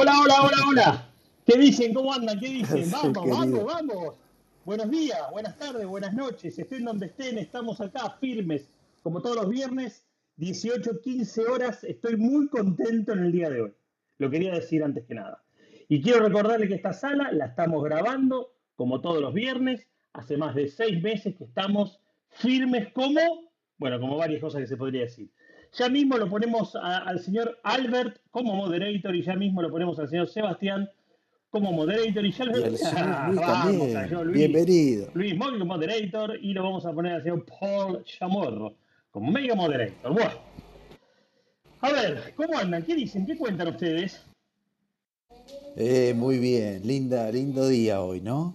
Hola, hola, hola, hola. ¿Qué dicen? ¿Cómo andan? ¿Qué dicen? Vamos, vamos, vamos. Buenos días, buenas tardes, buenas noches. Estén donde estén, estamos acá firmes, como todos los viernes, 18, 15 horas. Estoy muy contento en el día de hoy. Lo quería decir antes que nada. Y quiero recordarle que esta sala la estamos grabando, como todos los viernes. Hace más de seis meses que estamos firmes como, bueno, como varias cosas que se podría decir. Ya mismo lo ponemos al señor Albert como moderator y ya mismo lo ponemos al señor Sebastián como moderator y ya lo Luis también. Bienvenido. Luis como moderator y lo vamos a poner al señor Paul Chamorro como mega moderator. Bueno. A ver, ¿cómo andan? ¿Qué dicen? ¿Qué cuentan ustedes? Eh, muy bien, linda, lindo día hoy, ¿no?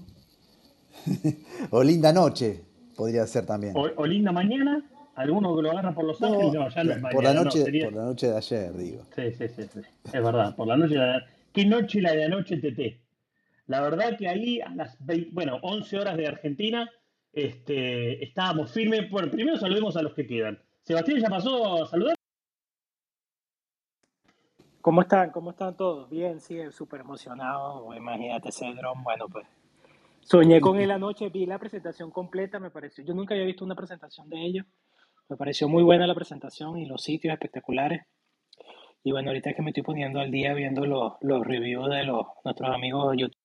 o linda noche, podría ser también. o linda mañana. Alguno que lo agarra por los ángeles, no, ya no es mañana. Por la, noche, por la noche de ayer, digo. Sí, sí, sí, sí. Es verdad, por la noche de ¿Qué noche la de anoche, TT? La verdad que ahí a las bueno, 11 horas de Argentina este, estábamos firmes. Bueno, primero saludemos a los que quedan. Sebastián ya pasó a saludar. ¿Cómo están? ¿Cómo están todos? Bien, sí, súper emocionado. Imagínate ese dron. Bueno, pues soñé con él anoche, vi la presentación completa, me pareció. Yo nunca había visto una presentación de ellos. Me pareció muy buena la presentación y los sitios espectaculares. Y bueno, ahorita es que me estoy poniendo al día viendo los, los reviews de los, nuestros amigos de YouTube.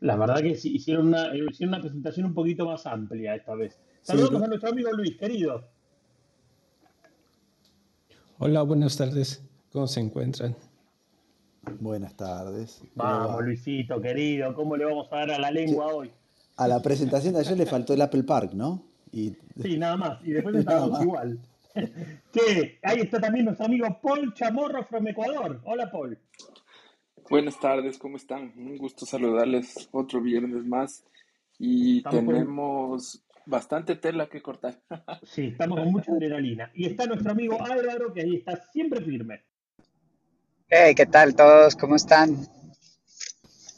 La verdad que sí, hicieron una, hicieron una presentación un poquito más amplia esta vez. Saludos a nuestro amigo Luis, querido. Hola, buenas tardes. ¿Cómo se encuentran? Buenas tardes. Vamos, Luisito, querido, ¿cómo le vamos a dar a la lengua hoy? A la presentación de ayer le faltó el Apple Park, ¿no? Sí, nada más. Y después estábamos igual. que ahí está también nuestro amigo Paul Chamorro from Ecuador. Hola, Paul. Buenas tardes, ¿cómo están? Un gusto saludarles otro viernes más. Y tenemos bastante tela que cortar. sí, estamos con mucha adrenalina. Y está nuestro amigo Álvaro, que ahí está siempre firme. Hey, ¿qué tal todos? ¿Cómo están?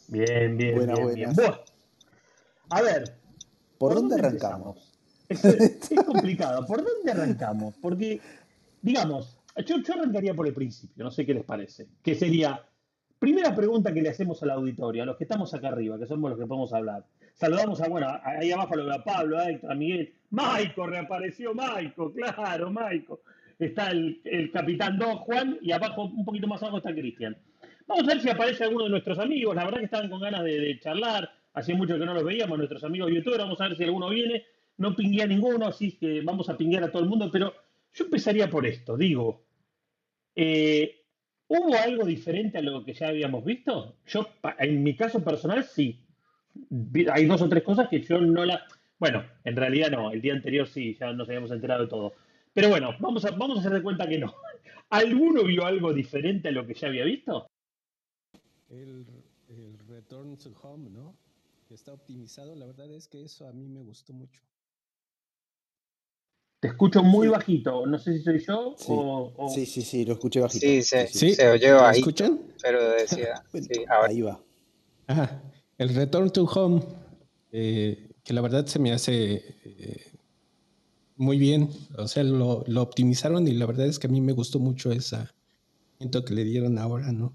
Bien, bien, bien, bien. a ver. ¿Por, dónde, arrancamos? Es, complicado. ¿Por dónde arrancamos? Porque, digamos, yo, arrancaría por el principio, no sé qué les parece. Que sería, primera pregunta que le hacemos al auditorio, a los que estamos acá arriba, que somos los que podemos hablar. Saludamos a, bueno, ahí abajo lo a Pablo, a Héctor, a Miguel. Maico, reapareció Maico, claro, Maico. Está el, el capitán Don Juan y abajo, un poquito más abajo está Cristian. Vamos a ver si aparece alguno de nuestros amigos. La verdad que estaban con ganas de, charlar. Hacía mucho que no los veíamos, nuestros amigos youtubers. Vamos a ver si alguno viene no pingué a ninguno, así que vamos a pinguear a todo el mundo, pero yo empezaría por esto, digo, eh, ¿hubo algo diferente a lo que ya habíamos visto? Yo, en mi caso personal, sí. Hay dos o tres cosas que yo no la... Bueno, en realidad no, el día anterior sí, ya nos habíamos enterado de todo. Pero bueno, vamos a, vamos a hacer de cuenta que no. ¿Alguno vio algo diferente a lo que ya había visto? El, el Return to Home, ¿no? Está optimizado, la verdad es que eso a mí me gustó mucho. Te escucho muy bajito, no sé si soy yo o, Sí, sí, sí, lo escuché bajito. Sí, se, sí, se oyó ahí. escuchan? Pero decía, sí, ahí va. Ajá. El Return to Home, eh, que la verdad se me hace eh, muy bien. O sea, lo, lo, optimizaron y la verdad es que a mí me gustó mucho ese que le dieron ahora, ¿no?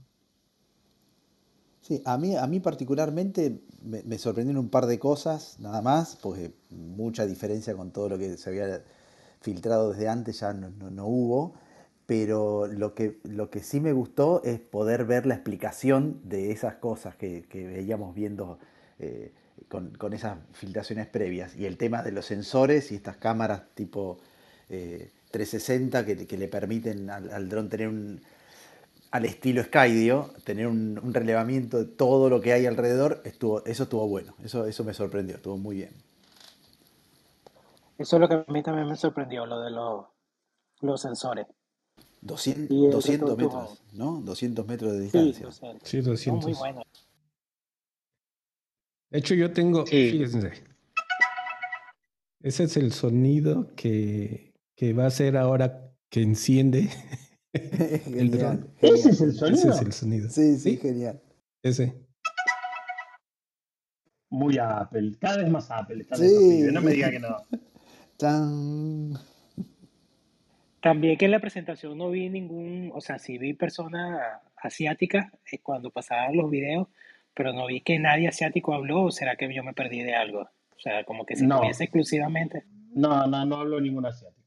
Sí, a mí, a mí particularmente me, me, sorprendieron un par de cosas, nada más, porque mucha diferencia con todo lo que se había filtrado desde antes ya no, hubo, pero lo que, lo que sí me gustó es poder ver la explicación de esas cosas que, veíamos viendo eh, con, esas filtraciones previas. Y el tema de los sensores y estas cámaras tipo 360 eh, que, le permiten al, dron tener un, al estilo Skydio, tener un, relevamiento de todo lo que hay alrededor, estuvo, eso estuvo bueno, eso, eso me sorprendió, estuvo muy bien. Eso es lo que a mí también me sorprendió, lo de los, los sensores. 200, metros, ¿no? 200 metros de distancia. Sí, 200. Muy bueno. De hecho, yo tengo, fíjense, ese es el sonido que, que va a ser ahora que enciende el dron. ¿Ese es el sonido? Ese es el sonido. Sí, sí, genial. Ese. Muy Apple, cada vez más Apple. sí. No me diga que no. También que en la presentación no vi ningún, o sea, sí vi personas asiáticas eh, cuando pasaban los videos, pero no vi que nadie asiático habló, o será que yo me perdí de algo. O sea, como que si no. exclusivamente. No, no, no habló ningún asiático.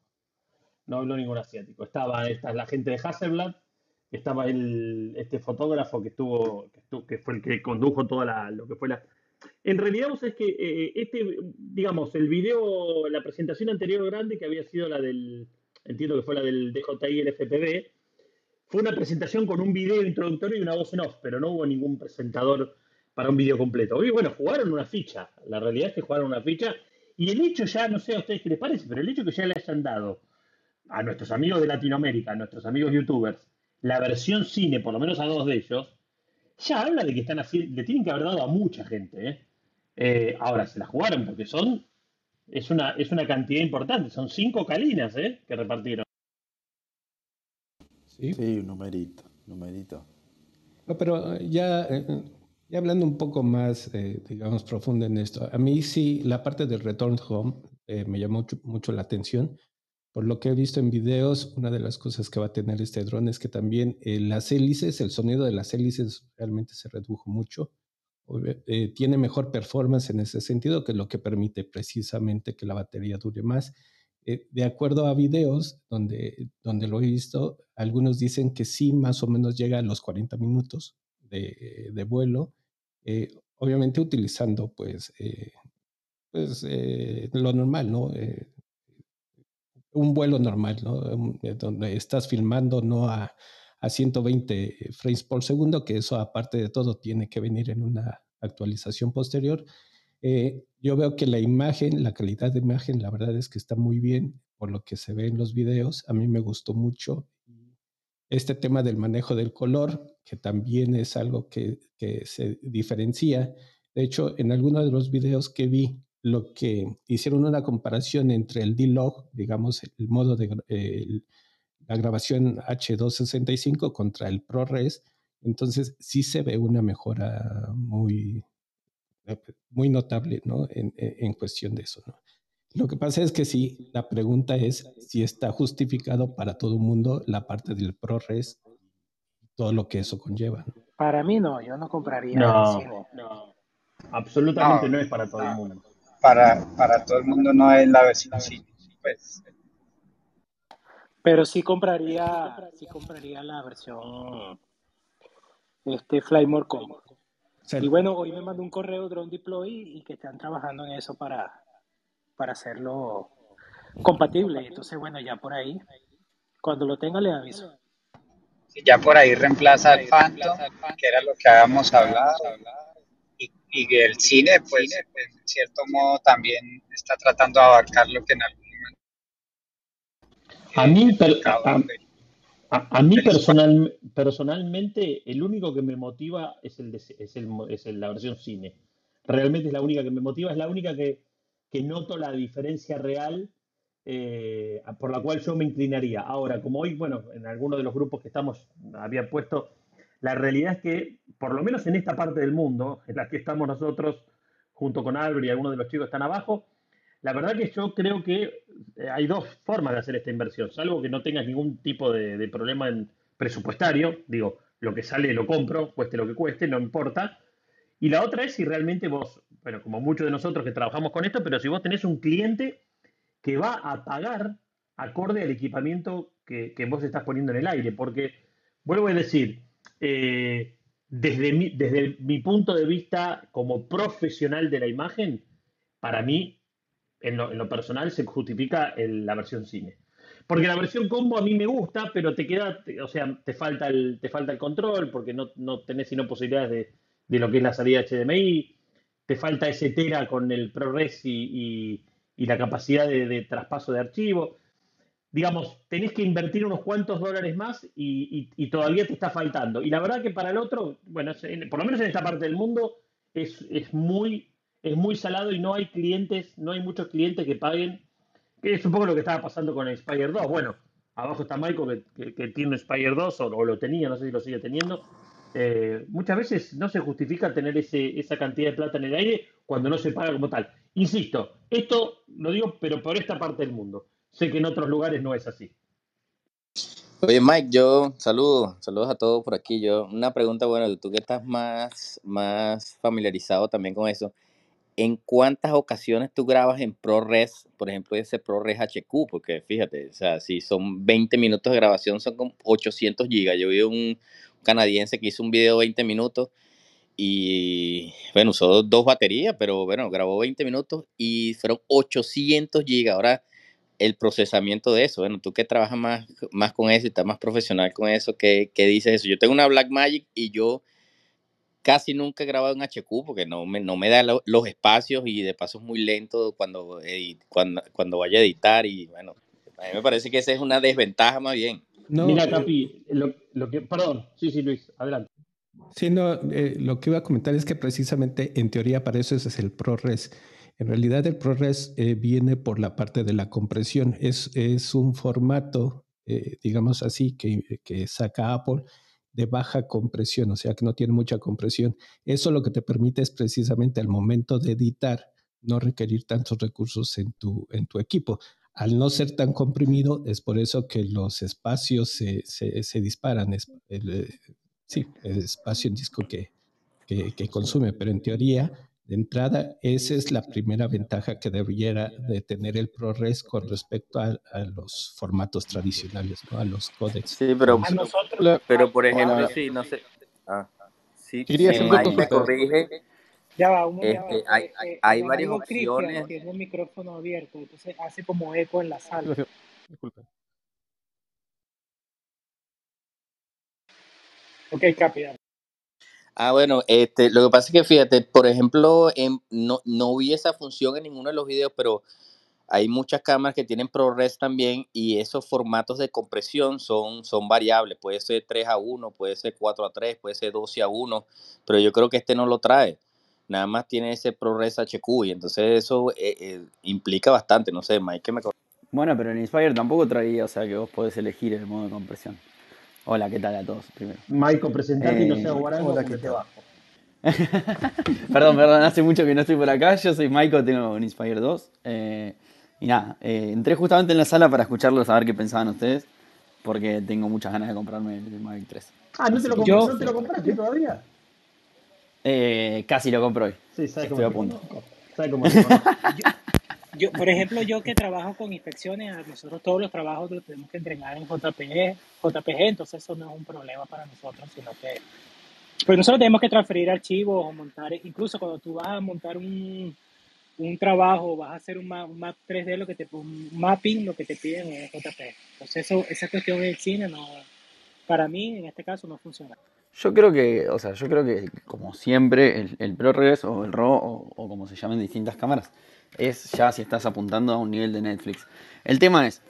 No habló ningún asiático. Estaba esta, la gente de Hasselblad, estaba el, este fotógrafo que estuvo, que, fue el que condujo toda la, lo que fue la. En realidad, vos es que eh, este, digamos, el video, la presentación anterior grande, que había sido la del, entiendo que fue la del DJI FPV, fue una presentación con un video introductorio y una voz en off, pero no hubo ningún presentador para un video completo. Hoy, bueno, jugaron una ficha. La realidad es que jugaron una ficha. Y el hecho ya, no sé a ustedes qué les parece, pero el hecho que ya le hayan dado a nuestros amigos de Latinoamérica, a nuestros amigos youtubers, la versión cine, por lo menos a dos de ellos, ya habla de que están haciendo, le tienen que haber dado a mucha gente. ¿eh? Eh, ahora se la jugaron porque son, es una, es una cantidad importante, son cinco calinas ¿eh? que repartieron. Sí, sí un numerito, numerito. No, pero ya, ya hablando un poco más, digamos, profundo en esto, a mí sí, la parte del Return Home me llamó mucho la atención por lo que he visto en videos, una de las cosas que va a tener este dron es que también eh, las hélices, el sonido de las hélices realmente se redujo mucho. Eh, tiene mejor performance en ese sentido, que es lo que permite precisamente que la batería dure más. Eh, de acuerdo a videos donde, donde lo he visto, algunos dicen que sí, más o menos llega a los 40 minutos de, vuelo, obviamente utilizando pues, pues lo normal, ¿no? Un vuelo normal, ¿no? Eh, donde estás filmando no a, a 120 frames por segundo, que eso aparte de todo tiene que venir en una actualización posterior. Eh, yo veo que la imagen, la calidad de imagen, la verdad es que está muy bien por lo que se ve en los videos. A mí me gustó mucho este tema del manejo del color, que también es algo que, que se diferencia. De hecho, en algunos de los videos que vi, lo que hicieron una comparación entre el D-Log, digamos, el modo de la grabación H265 contra el ProRes. Entonces, sí se ve una mejora muy, muy notable ¿no? en, en, cuestión de eso. ¿no? Lo que pasa es que sí, la pregunta es si está justificado para todo el mundo la parte del ProRes, todo lo que eso conlleva. Para mí no, yo no compraría no, No, absolutamente no, es para todo el mundo para, para todo el mundo no es la versión sí, pues. Pero sí compraría, sí compraría la versión este Flymore Combo. Y bueno, hoy me mandó un correo Drone Deploy y que están trabajando en eso para, para hacerlo compatible. Entonces, bueno, ya por ahí, cuando lo tenga le aviso. ya por ahí reemplaza al Phantom, que era lo que habíamos hablado y el cine, pues, en cierto modo también está tratando de abarcar lo que en algún momento. A mí, a, mí personal, personalmente, el único que me motiva es, el, es, el, es la versión cine. Realmente es la única que me motiva, es la única que, que noto la diferencia real eh, por la cual yo me inclinaría. Ahora, como hoy, bueno, en alguno de los grupos que estamos había puesto la realidad es que, por lo menos en esta parte del mundo, en la que estamos nosotros, junto con Albert y algunos de los chicos están abajo, la verdad que yo creo que eh, hay dos formas de hacer esta inversión, salvo que no tengas ningún tipo de, problema en presupuestario, digo, lo que sale lo compro, cueste lo que cueste, no importa. Y la otra es si realmente vos, bueno, como muchos de nosotros que trabajamos con esto, pero si vos tenés un cliente que va a pagar acorde al equipamiento que, que vos estás poniendo en el aire, porque vuelvo a decir, eh, desde, mi, desde mi punto de vista como profesional de la imagen, para mí, en lo, personal, se justifica la versión cine. Porque la versión combo a mí me gusta, pero te queda, o sea, te falta el, te falta el control, porque no, no tenés sino posibilidades de, lo que es la salida HDMI, te falta ese Tera con el ProRes y, y, la capacidad de, de, traspaso de archivo digamos, tenés que invertir unos cuantos dólares más y, todavía te está faltando. Y la verdad que para el otro, bueno, por lo menos en esta parte del mundo, es, muy, es muy salado y no hay clientes, no hay muchos clientes que paguen, que es un poco lo que estaba pasando con el Spire 2. Bueno, abajo está Michael que, tiene un Spire 2 o, lo tenía, no sé si lo sigue teniendo. Eh, muchas veces no se justifica tener ese, esa cantidad de plata en el aire cuando no se paga como tal. Insisto, esto lo digo, pero por esta parte del mundo. Sé que en otros lugares no es así. Oye, Mike, yo saludo, saludos a todos por aquí. Yo, una pregunta, bueno, tú que estás más, más familiarizado también con eso, ¿en cuántas ocasiones tú grabas en ProRes, por ejemplo, ese ProRes HQ? Porque fíjate, o sea, si son 20 minutos de grabación, son como 800 gigas. Yo vi un canadiense que hizo un video de 20 minutos y, bueno, usó dos baterías, pero bueno, grabó 20 minutos y fueron 800 gigas. Ahora, el procesamiento de eso, bueno, tú que trabajas más, más con eso y estás más profesional con eso, ¿qué, qué dices eso? Yo tengo una Blackmagic y yo casi nunca he grabado en HQ porque no me, no me da los espacios y de paso es muy lento cuando, cuando, cuando vaya a editar y bueno, a mí me parece que esa es una desventaja más bien. Mira, eh, Capi, lo, lo, que, perdón, sí, sí, Luis, adelante. Sí, no, eh, lo que iba a comentar es que precisamente en teoría para eso ese es el ProRes. En realidad el ProRes eh, viene por la parte de la compresión. Es, es un formato, digamos así, que, saca Apple de baja compresión, o sea que no tiene mucha compresión. Eso lo que te permite es precisamente al momento de editar no requerir tantos recursos en tu, en tu equipo. Al no ser tan comprimido, es por eso que los espacios se, se, disparan. Eh, sí, el espacio en disco que, que consume, pero en teoría de entrada, esa es la primera ventaja que debiera de tener el ProRes con respecto a, los formatos tradicionales, ¿no? a los códecs. Sí, pero, pero por ejemplo, sí, no sé. Ah, sí, sí, me corrige. Ya va, uno, ya este, hay, eh, hay varias opciones. Tiene el micrófono abierto, entonces hace como eco en la sala. Disculpe. Ok, Capi, Ah, bueno, este, lo que pasa es que fíjate, por ejemplo, no, no vi esa función en ninguno de los videos, pero hay muchas cámaras que tienen ProRes también y esos formatos de compresión son, son variables. Puede ser 3 a 1, puede ser 4 a 3, puede ser 12 a 1, pero yo creo que este no lo trae. Nada más tiene ese ProRes HQ y entonces eso eh, eh, implica bastante. No sé, Mike, ¿qué me Bueno, pero el Inspire tampoco traía, o sea, que vos podés elegir el modo de compresión. Hola, ¿qué tal a todos? Primero. Michael, presentate y no sea guarango hola, que te bajo. perdón, perdón, hace mucho que no estoy por acá. Yo soy Michael, tengo un Inspire 2. Eh, y nada, eh, entré justamente en la sala para escucharlos, a ver qué pensaban ustedes, porque tengo muchas ganas de comprarme el Mavic 3. Ah, ¿no te lo, yo, ¿no te lo compraste todavía? Eh, casi lo compro hoy. Sí, sabes cómo Estoy a punto. ¿Sabes cómo yo, por ejemplo, yo que trabajo con inspecciones, nosotros todos los trabajos los tenemos que entregar en JPG, JPG, entonces eso no es un problema para nosotros, sino que pues nosotros tenemos que transferir archivos o montar, incluso cuando tú vas a montar un, un trabajo, vas a hacer un map, 3D, lo que te, un mapping, lo que te piden es JPG. Entonces eso, esa cuestión del cine no, para mí en este caso no funciona. Yo creo que, o sea, yo creo que como siempre el, el ProRes o el RAW o, o como se llaman distintas cámaras, es ya si estás apuntando a un nivel de Netflix. El tema es,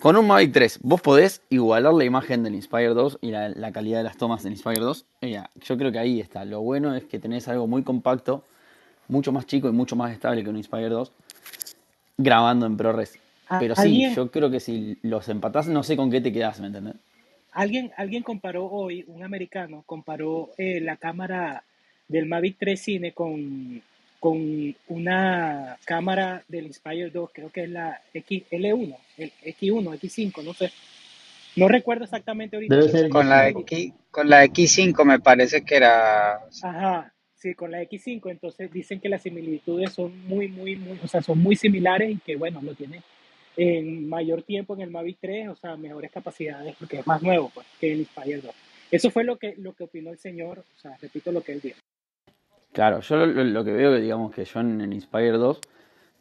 con un Mavic 3, vos podés igualar la imagen del Inspire 2 y la, calidad de las tomas del Inspire 2. yo creo que ahí está. Lo bueno es que tenés algo muy compacto, mucho más chico y mucho más estable que un Inspire 2, grabando en ProRes. Ah, Pero sí, yo creo que si los empatás, no sé con qué te quedás, ¿me entendés? Alguien, alguien comparó hoy, un americano, comparó eh, la cámara del Mavic 3 Cine con con una cámara del Inspire 2, creo que es la XL1, el X1, X5, no sé. No recuerdo exactamente ahorita. con, la X, con la X5 me parece que era... Ajá, sí, con la X5. Entonces dicen que las similitudes son muy, muy, muy, o sea, son muy similares y que, bueno, lo tiene en mayor tiempo en el Mavic 3, o sea, mejores capacidades porque es más nuevo pues, que el Inspire 2. Eso fue lo que, lo que opinó el señor, o sea, repito lo que él dijo. Claro, yo lo, que veo, digamos que yo en el Inspire 2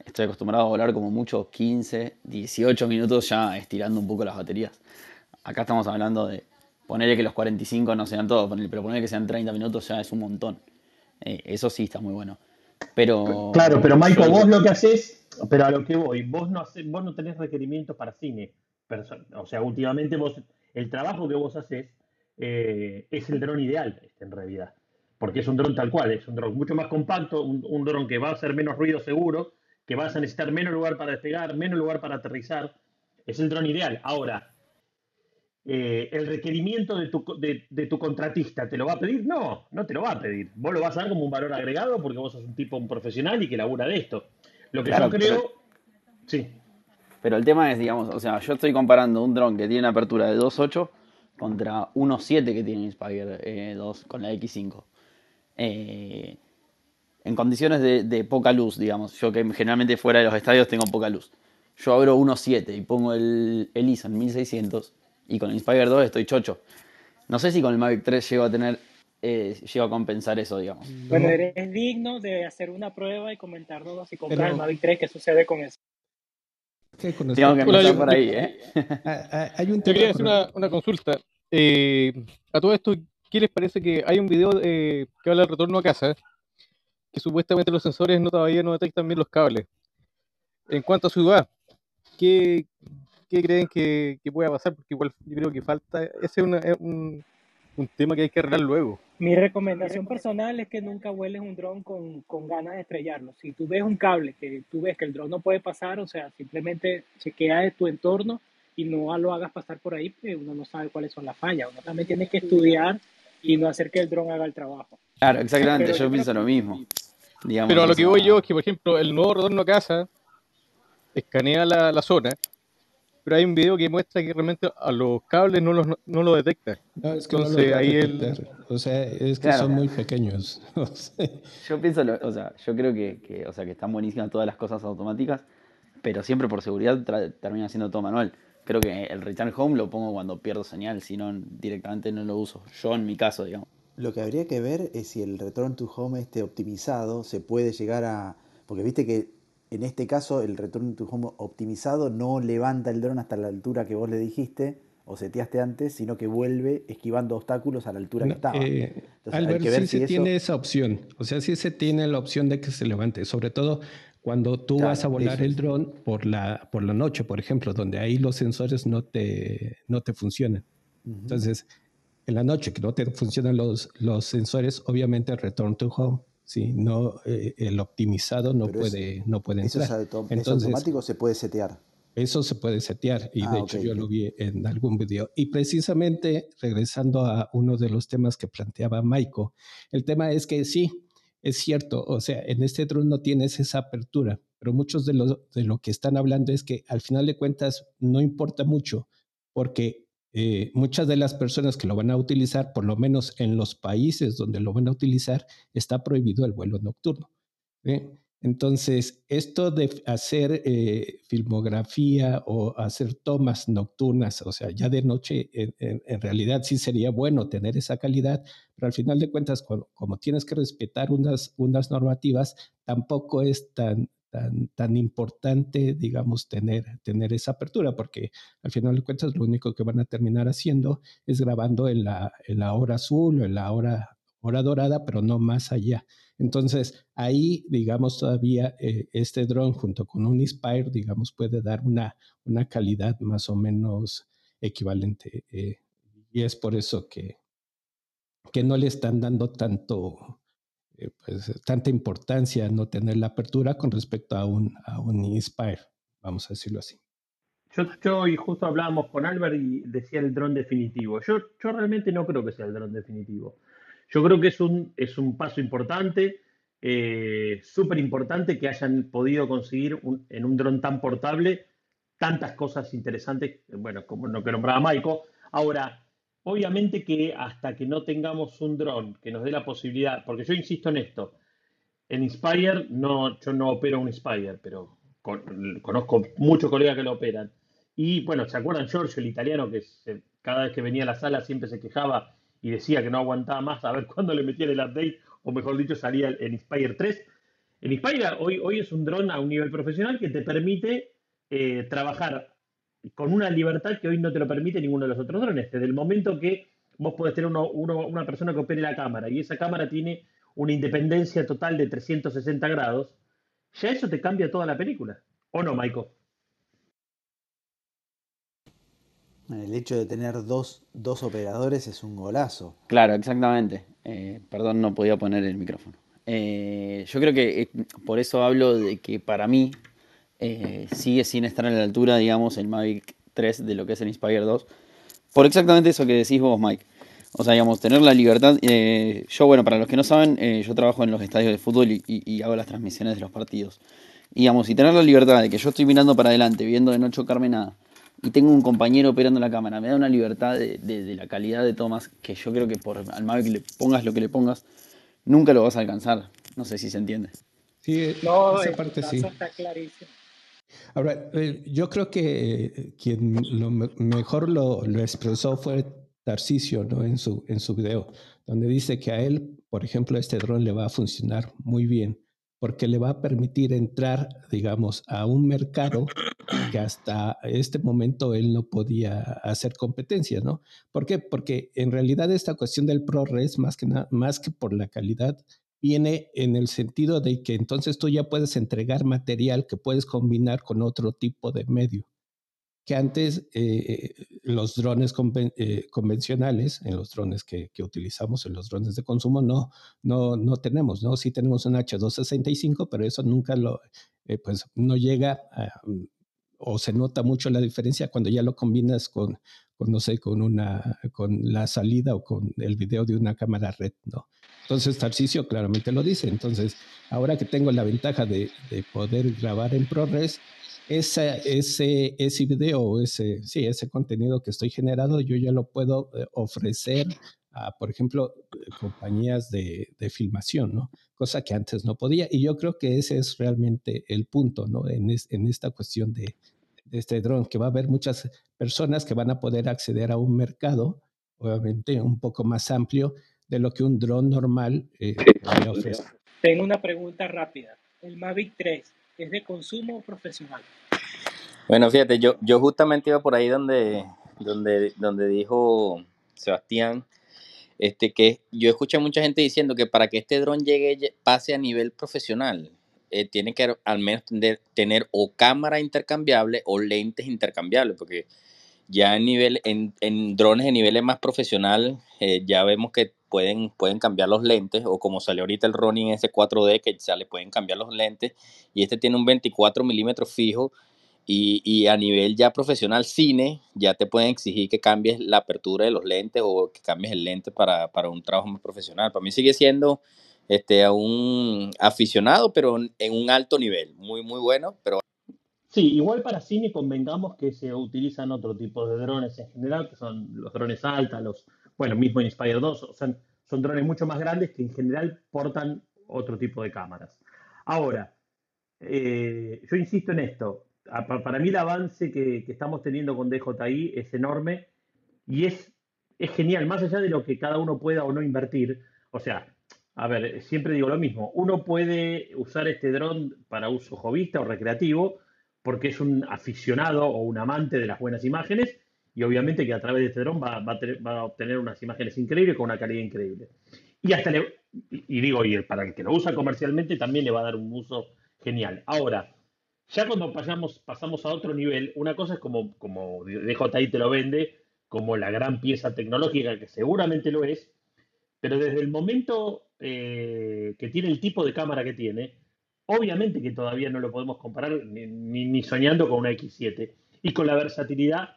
estoy acostumbrado a volar como mucho 15, 18 minutos ya estirando un poco las baterías. Acá estamos hablando de ponerle que los 45 no sean todos, pero ponerle que sean 30 minutos ya es un montón. Eh, eso sí está muy bueno. Pero. Claro, pero Michael, vos lo que haces, pero a lo que voy, vos no, haces, vos no tenés requerimientos para cine. O sea, últimamente vos, el trabajo que vos haces eh, es el dron ideal, en realidad porque es un dron tal cual, es un dron mucho más compacto, un, dron que va a hacer menos ruido seguro, que vas a necesitar menos lugar para despegar, menos lugar para aterrizar. Es el dron ideal. Ahora, eh, ¿el requerimiento de tu, de, tu, contratista te lo va a pedir? No, no te lo va a pedir. Vos lo vas a dar como un valor agregado porque vos sos un tipo un profesional y que labura de esto. Lo que yo creo... Sí. Pero el tema es, digamos, o sea, yo estoy comparando un dron que tiene una apertura de 2.8 contra 1.7 que tiene Inspire 2 eh, con la X5. Eh, en condiciones de, poca luz, digamos. Yo que generalmente fuera de los estadios tengo poca luz. Yo abro 1.7 y pongo el, el ISO en 1600 y con el Inspire 2 estoy chocho. No sé si con el Mavic 3 llego a tener, eh, llego a compensar eso, digamos. Bueno, eres digno de hacer una prueba y comentarnos si compras el Mavic 3, qué sucede con eso. Tengo que empezar por ahí, ¿eh? Hay un Te quería hacer una, una consulta. Eh, a todo esto, ¿qué les parece que hay un video eh, que habla del retorno a casa? Que supuestamente los sensores no todavía no detectan bien los cables. En cuanto a ciudad, ¿qué, qué creen que, que, pueda pasar? Porque igual yo creo que falta, ese es un, un tema que hay que arreglar luego. Mi recomendación personal es que nunca vueles un dron con, con, ganas de estrellarlo. Si tú ves un cable que tú ves que el dron no puede pasar, o sea, simplemente chequea de tu entorno y no lo hagas pasar por ahí, porque uno no sabe cuáles son las fallas. Uno también tiene que estudiar y no hacer que el dron haga el trabajo. Claro, exactamente, yo, pienso lo mismo. Pero a lo que voy yo es que, por ejemplo, el nuevo retorno a casa escanea la, la zona pero hay un video que muestra que realmente a los cables no, los, no lo detecta. No, es que Entonces, no ahí el... O sea, es que son muy pequeños. yo pienso, o sea, yo creo que, que, o sea, que están buenísimas todas las cosas automáticas, pero siempre por seguridad termina siendo todo manual. Creo que el return home lo pongo cuando pierdo señal, si no directamente no lo uso. Yo en mi caso, digamos. Lo que habría que ver es si el return to home este optimizado se puede llegar a... Porque viste que en este caso, el return to home optimizado no levanta el dron hasta la altura que vos le dijiste o seteaste antes, sino que vuelve esquivando obstáculos a la altura que estaba. Eh, Entonces, sí se tiene esa opción. O sea, sí se tiene la opción de que se levante, sobre todo cuando tú vas a volar el dron por la, por la noche, por ejemplo, donde ahí los sensores no te, no te funcionan. Entonces, en la noche que no te funcionan los, los sensores, obviamente return to home Sí, no, eh, el optimizado no puede, no puede entrar. Eso, es automático se puede setear. Eso se puede setear y de ah, hecho yo lo vi en algún video. Y precisamente regresando a uno de los temas que planteaba Maiko, el tema es que sí, es cierto, o sea, en este drone no tienes esa apertura, pero muchos de lo, de lo que están hablando es que al final de cuentas no importa mucho porque eh, muchas de las personas que lo van a utilizar, por lo menos en los países donde lo van a utilizar, está prohibido el vuelo nocturno. Entonces, esto de hacer eh, filmografía o hacer tomas nocturnas, o sea, ya de noche, en, realidad sí sería bueno tener esa calidad, pero al final de cuentas, como, tienes que respetar unas, unas normativas, tampoco es tan, tan, importante, digamos, tener, tener esa apertura, porque al final de cuentas lo único que van a terminar haciendo es grabando en la, en la hora azul o en la hora, hora dorada, pero no más allá. Entonces, ahí, digamos, todavía eh, este dron junto con un Inspire, digamos, puede dar una, una calidad más o menos equivalente. Eh, y es por eso que, que no le están dando tanto, eh, pues, tanta importancia no tener la apertura con respecto a un, a un Inspire, vamos a decirlo así. Yo, yo y justo hablábamos con Albert y decía el dron definitivo. Yo, yo realmente no creo que sea el dron definitivo. Yo creo que es un, es un paso importante, eh, súper importante que hayan podido conseguir en un dron tan portable tantas cosas interesantes, bueno, como lo que nombraba Maiko. Ahora, Obviamente que hasta que no tengamos un dron que nos dé la posibilidad, porque yo insisto en esto, en Inspire, no, yo no opero un Inspire, pero conozco muchos colegas que lo operan. Y bueno, ¿se acuerdan Giorgio, el italiano, que cada vez que venía a la sala siempre se quejaba y decía que no aguantaba más a ver cuándo le metían el update, o mejor dicho, salía el, Inspire 3? El Inspire hoy, hoy es un dron a un nivel profesional que te permite eh, trabajar con una libertad que hoy no te lo permite ninguno de los otros drones. Desde el momento que vos podés tener una persona que opere la cámara y esa cámara tiene una independencia total de 360 grados, ya eso te cambia toda la película. ¿O no, Maiko? El hecho de tener dos, operadores es un golazo. Claro, exactamente. Eh, perdón, no podía poner el micrófono. Eh, yo creo que eh, por eso hablo de que para mí eh, sigue sin estar a la altura, digamos, el Mavic 3 de lo que es el Inspire 2. Por exactamente eso que decís vos, Mike. O sea, digamos, tener la libertad. Yo, bueno, para los que no saben, yo trabajo en los estadios de fútbol y, hago las transmisiones de los partidos. Y digamos, y tener la libertad de que yo estoy mirando para adelante, viendo de no chocarme nada, y tengo un compañero operando la cámara, me da una libertad de, de, la calidad de tomas que yo creo que por al Mavic le pongas lo que le pongas, nunca lo vas a alcanzar. No sé si se entiende. Sí, no, esa parte sí. Está clarísimo. Ahora, eh, yo creo que eh, quien lo mejor lo, lo, expresó fue Tarcisio ¿no? en, su, en su video, donde dice que a él, por ejemplo, este dron le va a funcionar muy bien porque le va a permitir entrar, digamos, a un mercado que hasta este momento él no podía hacer competencia, ¿no? ¿Por qué? Porque en realidad esta cuestión del ProRes, más que, más que por la calidad, viene en el sentido de que entonces tú ya puedes entregar material que puedes combinar con otro tipo de medio que antes eh, los drones eh, convencionales, en los drones que, utilizamos, en los drones de consumo, no, no, no tenemos, ¿no? Sí tenemos un H265, pero eso nunca lo, eh, pues no llega o se nota mucho la diferencia cuando ya lo combinas con, no sé, con una, con la salida o con el video de una cámara red, ¿no? Entonces, Tarcisio claramente lo dice. Entonces, ahora que tengo la ventaja de, de poder grabar en ProRes, ese, ese, ese video, ese, sí, ese contenido que estoy generando, yo ya lo puedo eh, ofrecer a, por ejemplo, compañías de, de, filmación, ¿no? Cosa que antes no podía. Y yo creo que ese es realmente el punto, ¿no? En, en esta cuestión de este dron, que va a haber muchas personas que van a poder acceder a un mercado, obviamente un poco más amplio de lo que un dron normal eh. Tengo una pregunta rápida. El Mavic 3 ¿Es de consumo profesional? Bueno, fíjate, yo, yo justamente iba por ahí donde, donde, donde dijo Sebastián, este, que yo escuché a mucha gente diciendo que para que este dron llegue, pase a nivel profesional, eh, tiene que al menos tener, o cámara intercambiable o lentes intercambiables, porque ya en, nivel, en, drones de niveles más profesional, eh, ya vemos que pueden, pueden cambiar los lentes, o como salió ahorita el Ronin S4D, que ya le pueden cambiar los lentes, y este tiene un 24 milímetros fijo, y, y, a nivel ya profesional cine, ya te pueden exigir que cambies la apertura de los lentes o que cambies el lente para, para un trabajo más profesional. Para mí sigue siendo este, un aficionado, pero en un alto nivel, muy, muy bueno, pero Sí, igual para cine convengamos que se utilizan otro tipo de drones en general, que son los drones alta, los, bueno, mismo Inspire 2, o sea, son drones mucho más grandes que en general portan otro tipo de cámaras. Ahora, eh, yo insisto en esto, para mí el avance que, estamos teniendo con DJI es enorme y es, es genial, más allá de lo que cada uno pueda o no invertir. O sea, a ver, siempre digo lo mismo, uno puede usar este dron para uso jovista o recreativo, porque es un aficionado o un amante de las buenas imágenes y obviamente que a través de este dron va, a obtener unas imágenes increíbles con una calidad increíble. Y hasta le, y digo, y para el que lo usa comercialmente también le va a dar un uso genial. Ahora, ya cuando pasamos, pasamos a otro nivel, una cosa es como, como DJI te lo vende, como la gran pieza tecnológica, que seguramente lo es, pero desde el momento eh, que tiene el tipo de cámara que tiene, Obviamente que todavía no lo podemos comparar ni, soñando con una X7 y con la versatilidad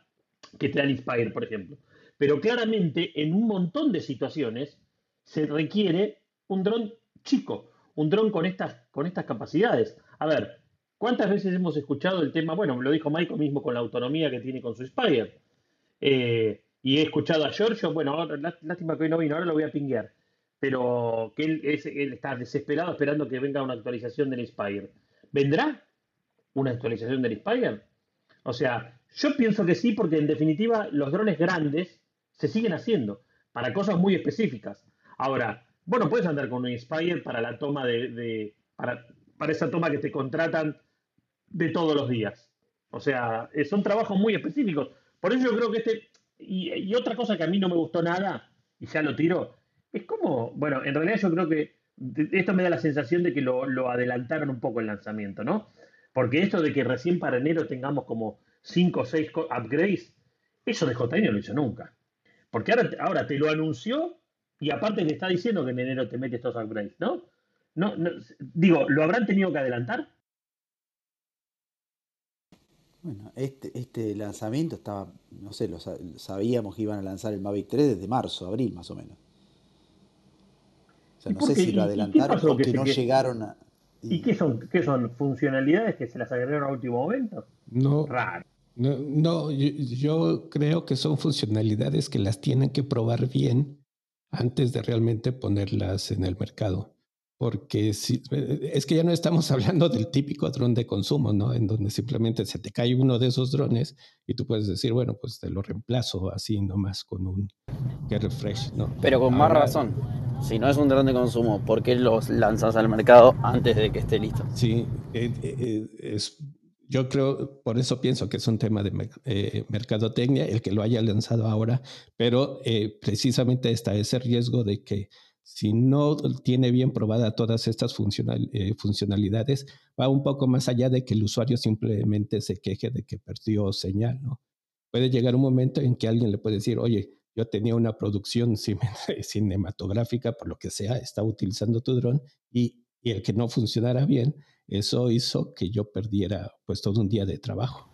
que te da Inspire, por ejemplo. Pero claramente en un montón de situaciones se requiere un dron chico, un dron con estas, con estas capacidades. A ver, ¿cuántas veces hemos escuchado el tema? Bueno, lo dijo Michael mismo con la autonomía que tiene con su Inspire. Eh, y he escuchado a Giorgio, bueno, lástima que hoy no vino, ahora lo voy a pinguear pero que él, está desesperado esperando que venga una actualización del Inspire. ¿Vendrá una actualización del Inspire? O sea, yo pienso que sí, porque en definitiva los drones grandes se siguen haciendo para cosas muy específicas. Ahora, bueno, puedes andar con un Inspire para la toma de, para, para, esa toma que te contratan de todos los días. O sea, eh, son trabajos muy específicos. Por eso yo creo que este, y, y otra cosa que a mí no me gustó nada, y ya lo tiro, es como, bueno, en realidad yo creo que esto me da la sensación de que lo, adelantaron un poco el lanzamiento, ¿no? Porque esto de que recién para enero tengamos como 5 o 6 upgrades, eso de JN no lo hizo nunca. Porque ahora, ahora te lo anunció y aparte te está diciendo que en enero te mete estos upgrades, ¿no? No, digo, ¿lo habrán tenido que adelantar? Bueno, este, este lanzamiento estaba, no sé, lo, sabíamos que iban a lanzar el Mavic 3 desde marzo, abril más o menos no sé si lo adelantaron o que no llegaron a. ¿Y, qué son, qué son? ¿Funcionalidades que se las agregaron a último momento? No. Raro. No, yo, creo que son funcionalidades que las tienen que probar bien antes de realmente ponerlas en el mercado. Porque si, es que ya no estamos hablando del típico dron de consumo, ¿no? En donde simplemente se te cae uno de esos drones y tú puedes decir, bueno, pues te lo reemplazo así nomás con un que refresh, ¿no? Pero con más razón. Si no es un dron de consumo, ¿por qué los lanzas al mercado antes de que esté listo? Sí, eh, eh, es yo creo, por eso pienso que es un tema de eh, mercadotecnia el que lo haya lanzado ahora, pero eh, precisamente está ese riesgo de que si no tiene bien probada todas estas eh, funcionalidades, va un poco más allá de que el usuario simplemente se queje de que perdió señal, ¿no? Puede llegar un momento en que alguien le puede decir, oye, yo tenía una producción cinematográfica, por lo que sea, estaba utilizando tu dron y, y el que no funcionara bien, eso hizo que yo perdiera pues todo un día de trabajo.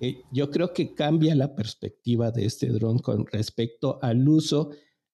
Eh, yo creo que cambia la perspectiva de este dron con respecto al uso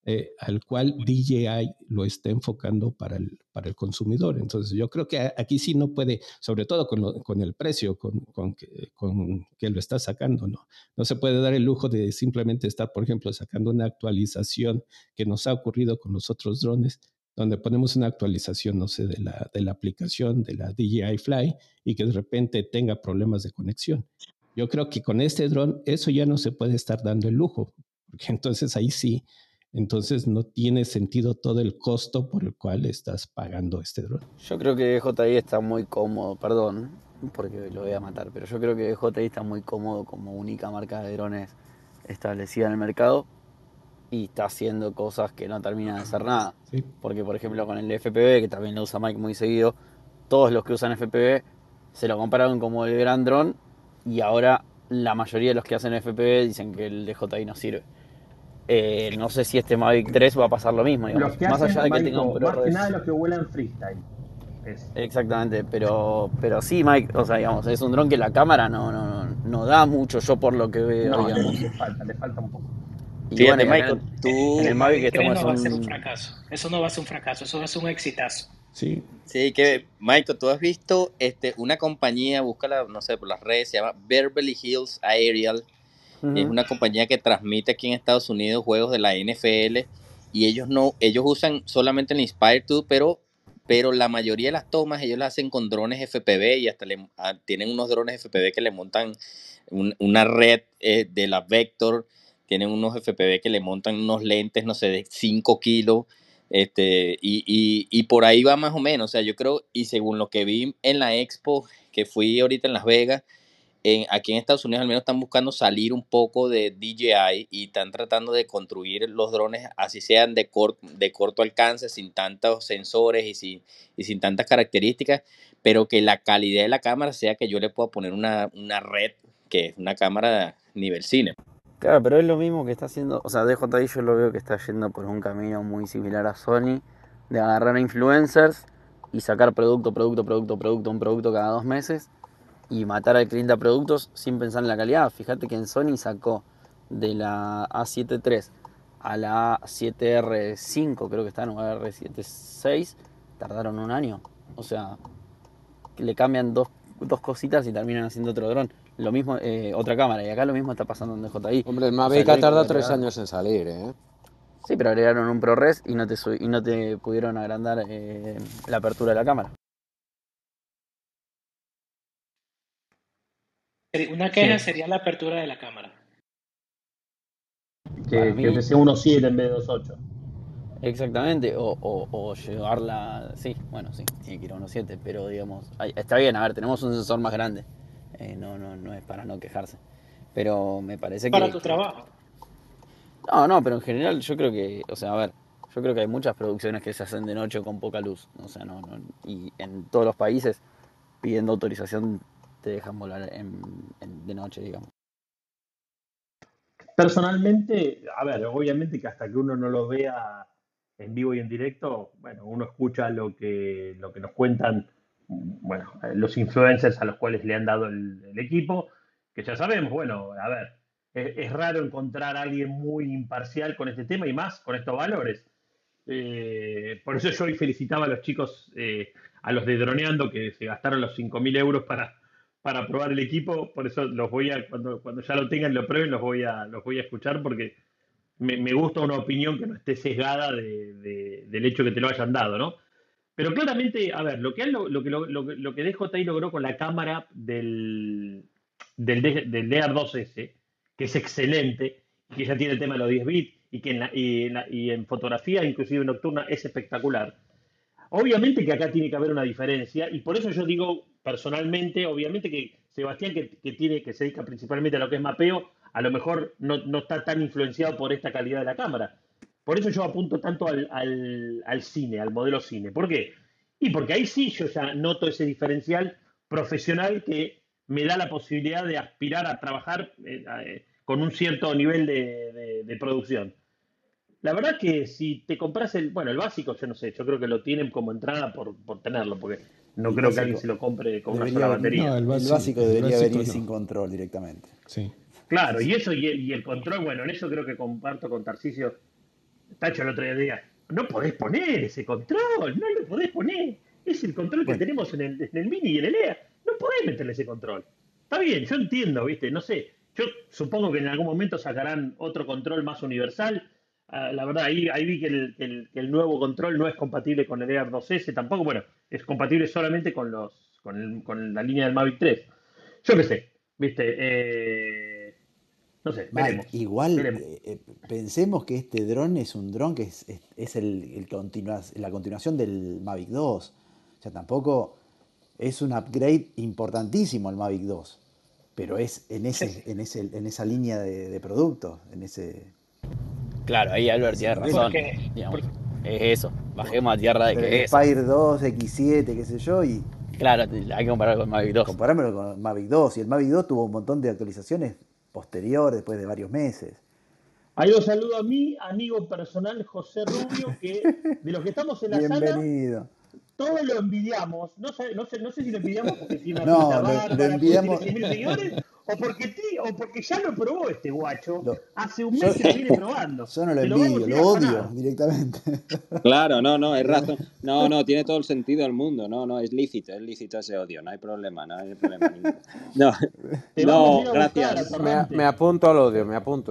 eh, al cual DJI lo está enfocando para el, para el consumidor. Entonces yo creo que aquí sí no puede, sobre todo con, con el precio con, con, que, con, que, lo está sacando, ¿no? No se puede dar el lujo de simplemente estar, por ejemplo, sacando una actualización que nos ha ocurrido con los otros drones donde ponemos una actualización, no sé, de la, de la aplicación de la DJI Fly y que de repente tenga problemas de conexión. Yo creo que con este dron eso ya no se puede estar dando el lujo, porque entonces ahí sí, entonces no tiene sentido todo el costo por el cual estás pagando este dron. Yo creo que DJI está muy cómodo, perdón, porque lo voy a matar, pero yo creo que DJI está muy cómodo como única marca de drones establecida en el mercado y está haciendo cosas que no terminan de hacer nada. Porque, por ejemplo, con el FPV, que también lo usa Mike muy seguido, todos los que usan FPV se lo compararon como el gran dron y ahora la mayoría de los que hacen FPV dicen que el DJI no sirve. Eh, no sé si este Mavic 3 va a pasar lo mismo, más allá de que tenga un Más que nada los que vuelan freestyle. Exactamente, pero, pero sí, Mike, o sea, digamos, es un dron que la cámara no, no, no, no da mucho, yo por lo que veo, digamos. Le falta, le falta un poco. Y Fíjate, Michael, tú. En el Mavic que estamos no va a ser un fracaso. Eso no va a ser un fracaso, eso va a ser un exitazo. Sí. Sí, que, Michael, tú has visto este, una compañía, búscala, no sé, por las redes, se llama Beverly Hills Aerial. Es una compañía que transmite aquí en Estados Unidos juegos de la NFL y ellos no, ellos usan solamente el Inspire 2, pero, pero la mayoría de las tomas ellos las hacen con drones FPV y hasta le, ah, tienen unos drones FPV que le montan una red eh, de la Vector tienen unos FPV que le montan unos lentes, no sé, de 5 kilos, este, y, y, y, por ahí va más o menos, o sea, yo creo, y según lo que vi en la expo, que fui ahorita en Las Vegas, aquí en Estados Unidos al menos están buscando salir un poco de DJI y están tratando de construir los drones así sean de, corto alcance, sin tantos sensores y sin, tantas características, pero que la calidad de la cámara sea que yo le pueda poner una, una red que es una cámara nivel cine. Claro, pero es lo mismo que está haciendo, o sea, DJI yo lo veo que está yendo por un camino muy similar a Sony, de agarrar influencers y sacar producto, producto, producto, producto, un producto cada dos meses y matar al cliente a productos sin pensar en la calidad. Fíjate que en Sony sacó de la A7 III a la A7R5, creo que está, no, R76, tardaron un año. O sea, le cambian dos, dos cositas y terminan haciendo otro dron. Lo mismo, eh, otra cámara, y acá lo mismo está pasando en DJI. Hombre, el Mavic ha tardado tres años en salir, ¿eh? Sí, pero agregaron un ProRes y no te, y no te pudieron agrandar eh, la apertura de la cámara. Una queja sería la apertura de la cámara. Que, que sea 1.7 en vez de 2.8. Exactamente, o, o, llevarla, sí, bueno, sí, tiene que ir a 1.7, pero digamos, está bien, a ver, tenemos un sensor más grande. Eh, no, no, no es para no quejarse. Pero me parece que... Para tu trabajo. No, no, pero en general yo creo que, o sea, a ver, yo creo que hay muchas producciones que se hacen de noche con poca luz. O sea, no, no y en todos los países pidiendo autorización dejan volar de noche, digamos. Personalmente, a ver, obviamente que hasta que uno no lo vea en vivo y en directo, bueno, uno escucha lo que, lo que nos cuentan bueno, los influencers a los cuales le han dado el, equipo, que ya sabemos, bueno, a ver, es, raro encontrar a alguien muy imparcial con este tema y más con estos valores. Eh, por eso yo hoy felicitaba a los chicos, eh, a los de Droneando, que se gastaron los 5.000 euros para, para probar el equipo. Por eso los voy a, cuando, cuando ya lo tengan, lo prueben, los voy a, los voy a escuchar porque me, me gusta una opinión que no esté sesgada de, del hecho que te lo hayan dado, ¿no? Pero claramente, a ver, lo que, lo, lo, lo, lo que DJI logró con la cámara del, del, del DR2S, que es excelente, que ya tiene el tema de los 10 bits y que en, la, y, en la, y en fotografía, inclusive nocturna, es espectacular. Obviamente que acá tiene que haber una diferencia y por eso yo digo personalmente, obviamente que Sebastián, que, que, tiene, que se dedica principalmente a lo que es mapeo, a lo mejor no, no, está tan influenciado por esta calidad de la cámara. Por eso yo apunto tanto al, al, al, cine, al modelo cine. ¿Por qué? Y porque ahí sí yo ya noto ese diferencial profesional que me da la posibilidad de aspirar a trabajar eh, eh, con un cierto nivel de, de, de, producción. La verdad que si te compras el, bueno, el básico, yo no sé, yo creo que lo tienen como entrada por, por tenerlo, porque no creo que alguien se lo compre con debería, una sola batería. No, el, básico, el básico debería el básico venir no. sin control directamente. Sí. Claro, y eso y el, y el, control, bueno, en eso creo que comparto con Tarcisio. Tacho el otro día, no podés poner ese control, no lo podés poner. Es el control bueno. que tenemos en el, en el Mini y en el EA. No podés meterle ese control. Está bien, yo entiendo, ¿viste? No sé. Yo supongo que en algún momento sacarán otro control más universal. Uh, la verdad, ahí, ahí vi que el, el, el, nuevo control no es compatible con el Air 2S tampoco. Bueno, es compatible solamente con, los, con, el, con la línea del Mavic 3. Yo qué sé, ¿viste? Eh, no sé, veremos. igual, veremos. Eh, pensemos que este dron es un dron que es, es, es el, el continua, la continuación del Mavic 2. O sea, tampoco es un upgrade importantísimo el Mavic 2, pero es en, ese, en, ese, en esa línea de, de productos, en ese... Claro, ahí Albert tiene razón. Digamos, es eso, bajemos a tierra de que es. Fire 2, X7, qué sé yo, y... Claro, hay que compararlo con Mavic 2. Comparármelo con Mavic 2, y el Mavic 2 tuvo un montón de actualizaciones posterior, después de varios meses. Ahí os saludo a mi amigo personal José Rubio, que de los que estamos en la Bienvenido. sala, todos lo envidiamos. No sé, no sé, no sé si lo envidiamos porque tiene una no, bárbara, lo, lo envidiamos... seguidores, o porque, ti, o porque ya lo probó este guacho. Lo, Hace un mes yo, que lo viene probando. Yo no lo envidio, lo, lo odio directamente. Claro, no, no, es razón. No, no, tiene todo el sentido del mundo. No, no, es lícito, es lícito ese odio. No hay problema, no hay problema ninguno. No, no gracias. Me, me apunto al odio, me apunto.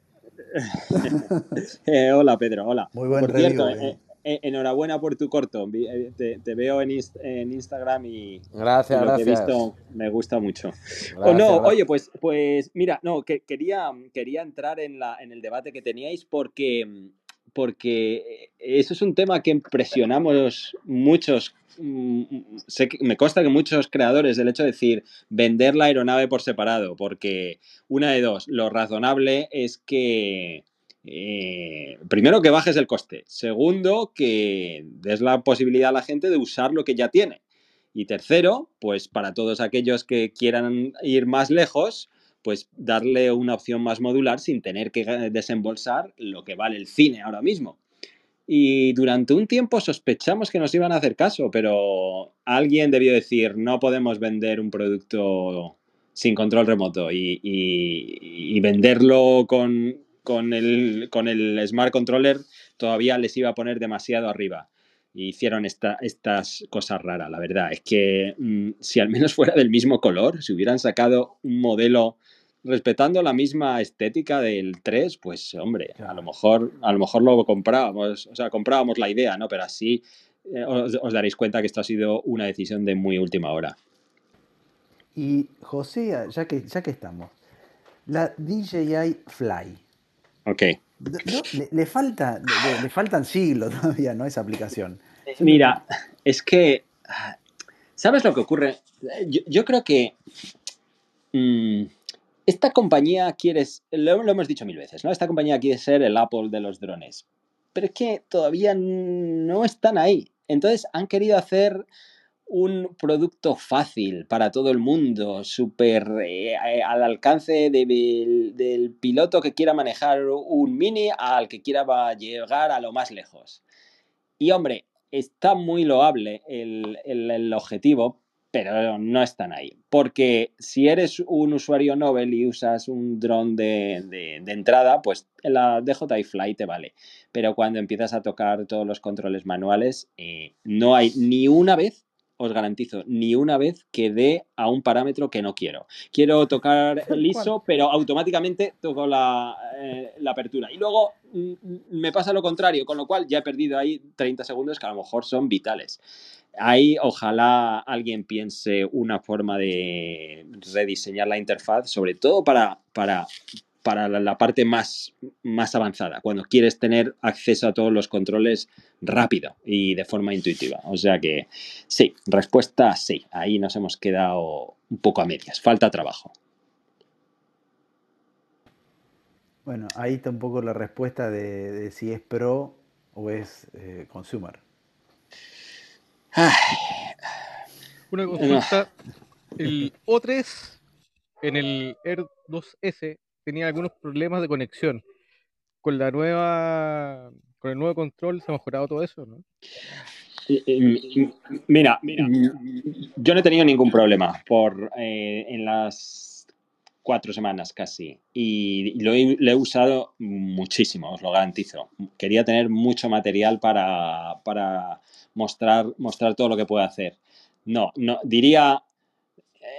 eh, hola Pedro, hola. Muy buen por cierto, eh, eh, enhorabuena por tu corto. Eh, te, te veo en, inst en, Instagram y gracias, lo gracias. que he visto me gusta mucho. Gracias, oh, no, oye, pues, pues mira, no, que quería, quería entrar en, la, en el debate que teníais porque, porque eso es un tema que presionamos muchos mm, sé que, me consta que muchos creadores del hecho de decir vender la aeronave por separado, porque una de dos, lo razonable es que eh, primero que bajes el coste, segundo que des la posibilidad a la gente de usar lo que ya tiene y tercero, pues para todos aquellos que quieran ir más lejos, pues darle una opción más modular sin tener que desembolsar lo que vale el cine ahora mismo. Y durante un tiempo sospechamos que nos iban a hacer caso, pero alguien debió decir, no podemos vender un producto sin control remoto y, venderlo con, con, el, con el Smart Controller todavía les iba a poner demasiado arriba. Y hicieron esta, estas cosas raras, la verdad. Es que mmm, si al menos fuera del mismo color, si hubieran sacado un modelo respetando la misma estética del 3, pues hombre, a lo mejor, a lo mejor lo comprábamos, o sea, comprábamos la idea, ¿no? Pero así eh, os, os, daréis cuenta que esto ha sido una decisión de muy última hora. Y José, ya que, ya que estamos, la DJI Fly. Ok. No, le, le, falta, le, le, faltan siglos todavía, ¿no? Esa aplicación. Mira, es que, ¿sabes lo que ocurre? Yo, yo creo que mmm, esta compañía quiere, lo, lo, hemos dicho mil veces, ¿no? Esta compañía quiere ser el Apple de los drones, pero es que todavía no están ahí. Entonces han querido hacer un producto fácil para todo el mundo, súper eh, al alcance de, de, del piloto que quiera manejar un mini al que quiera llegar a lo más lejos. Y hombre, está muy loable el, el, objetivo, pero no están ahí. Porque si eres un usuario Nobel y usas un dron de, entrada, pues la DJI Fly te vale. Pero cuando empiezas a tocar todos los controles manuales, eh, no hay ni una vez os garantizo, ni una vez que dé a un parámetro que no quiero. Quiero tocar el ISO, pero automáticamente toco la, eh, la, apertura. Y luego mm, me pasa lo contrario, con lo cual ya he perdido ahí 30 segundos que a lo mejor son vitales. Ahí ojalá alguien piense una forma de rediseñar la interfaz, sobre todo para, para para la, parte más, más avanzada, cuando quieres tener acceso a todos los controles rápido y de forma intuitiva. O sea que sí, respuesta sí. Ahí nos hemos quedado un poco a medias. Falta trabajo. Bueno, ahí está un poco la respuesta de, si es pro o es eh, consumer. Una consulta. El O3 en el Air 2S tenía algunos problemas de conexión. Con la nueva, con el nuevo control se ha mejorado todo eso, ¿no? Mira, mira, yo no he tenido ningún problema por eh, en las cuatro semanas casi y lo he, he, usado muchísimo, os lo garantizo. Quería tener mucho material para, para mostrar, mostrar todo lo que puedo hacer. No, no, diría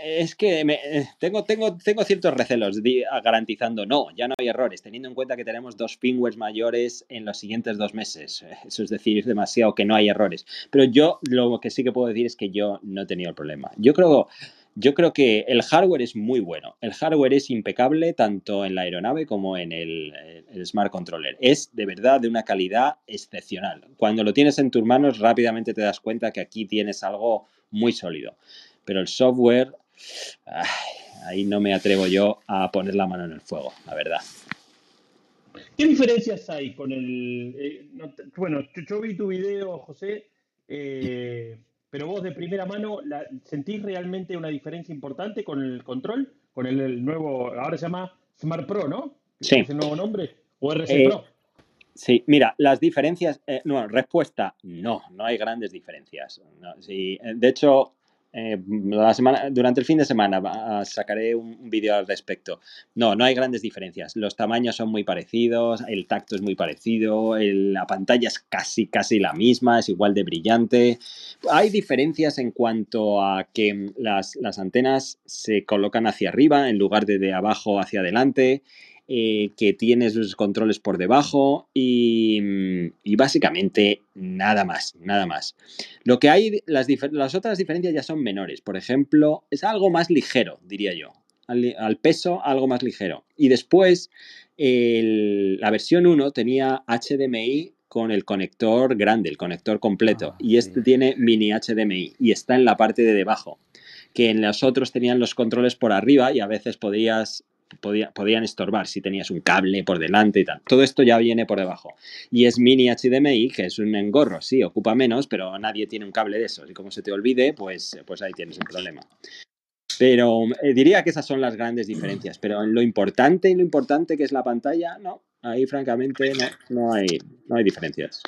es que eh, tengo, tengo, tengo ciertos recelos garantizando, no, ya no hay errores, teniendo en cuenta que tenemos dos firmwares mayores en los siguientes dos meses. Eso es decir, demasiado que no hay errores. Pero yo lo que sí que puedo decir es que yo no he tenido el problema. Yo creo, yo creo que el hardware es muy bueno. El hardware es impecable tanto en la aeronave como en el, el Smart Controller. Es de verdad de una calidad excepcional. Cuando lo tienes en tus manos, rápidamente te das cuenta que aquí tienes algo muy sólido pero el software, ahí no me atrevo yo a poner la mano en el fuego, la verdad. ¿Qué diferencias hay con el... Eh, bueno, yo, vi tu video, José, eh, pero vos de primera mano, ¿sentís realmente una diferencia importante con el control? Con el, nuevo, ahora se llama Smart Pro, ¿no? Sí. ¿Es el nuevo nombre? ¿O RC Pro? Eh, sí, mira, las diferencias, no, respuesta, no, no hay grandes diferencias. sí, de hecho, eh, durante el fin de semana sacaré un, vídeo al respecto. No, no hay grandes diferencias. Los tamaños son muy parecidos, el tacto es muy parecido, la pantalla es casi, casi la misma, es igual de brillante. Hay diferencias en cuanto a que las, las antenas se colocan hacia arriba en lugar de de abajo hacia adelante. Eh, que tiene sus controles por debajo y, básicamente nada más, nada más. Lo que hay, las, las, otras diferencias ya son menores. Por ejemplo, es algo más ligero, diría yo. Al, peso, algo más ligero. Y después, la versión 1 tenía HDMI con el conector grande, el conector completo. Ah, y este tiene mini HDMI y está en la parte de debajo. Que en los otros tenían los controles por arriba y a veces podías podían estorbar si tenías un cable por delante y tal. Todo esto ya viene por debajo. Y es mini HDMI, que es un engorro, sí, ocupa menos, pero nadie tiene un cable de esos. Y como se te olvide, pues, pues ahí tienes un problema. Pero eh, diría que esas son las grandes diferencias. Pero en lo importante y lo importante que es la pantalla, no. Ahí francamente no, no, hay, no hay diferencias.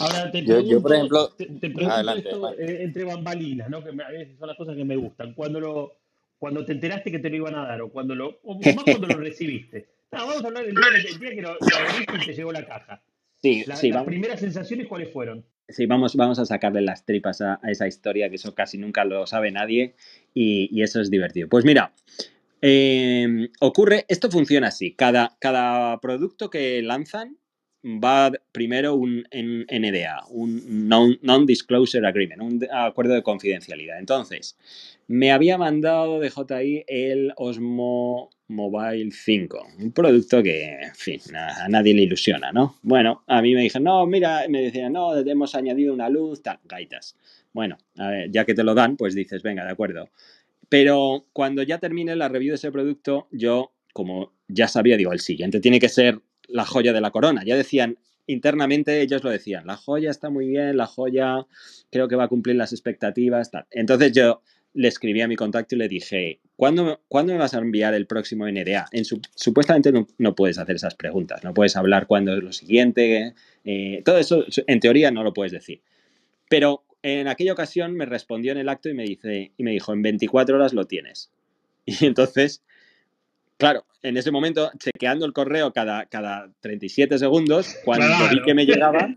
Ahora te pregunto, yo, por ejemplo, te, pregunto esto eh, entre bambalinas, ¿no? que a veces son las cosas que me gustan. Cuando lo, cuando te enteraste que te lo iban a dar o cuando lo, o más cuando lo recibiste. No, vamos a hablar del día, que lo, abriste y te llegó la caja. Sí, sí, las primeras sensaciones, ¿cuáles fueron? Sí, vamos, vamos a sacarle las tripas a, esa historia, que eso casi nunca lo sabe nadie y, y eso es divertido. Pues mira, eh, ocurre, esto funciona así, cada, cada producto que lanzan va primero un NDA, un Non-Disclosure Agreement, un acuerdo de confidencialidad. Entonces, me había mandado de JI el Osmo Mobile 5, un producto que, en fin, a, nadie le ilusiona, ¿no? Bueno, a mí me dijeron, no, mira, me decían, no, hemos añadido una luz, tal, gaitas. Bueno, ya que te lo dan, pues dices, venga, de acuerdo. Pero cuando ya termine la review de ese producto, yo, como ya sabía, digo, el siguiente tiene que ser la joya de la corona. Ya decían, internamente ellos lo decían, la joya está muy bien, la joya creo que va a cumplir las expectativas. Entonces yo le escribí a mi contacto y le dije, ¿cuándo, ¿cuándo me vas a enviar el próximo NDA? En supuestamente no, puedes hacer esas preguntas, no puedes hablar cuándo es lo siguiente, eh, todo eso en teoría no lo puedes decir. Pero en aquella ocasión me respondió en el acto y me, dice, y me dijo, en 24 horas lo tienes. Y entonces, claro, en ese momento, chequeando el correo cada, cada 37 segundos, cuando vi que me llegaba,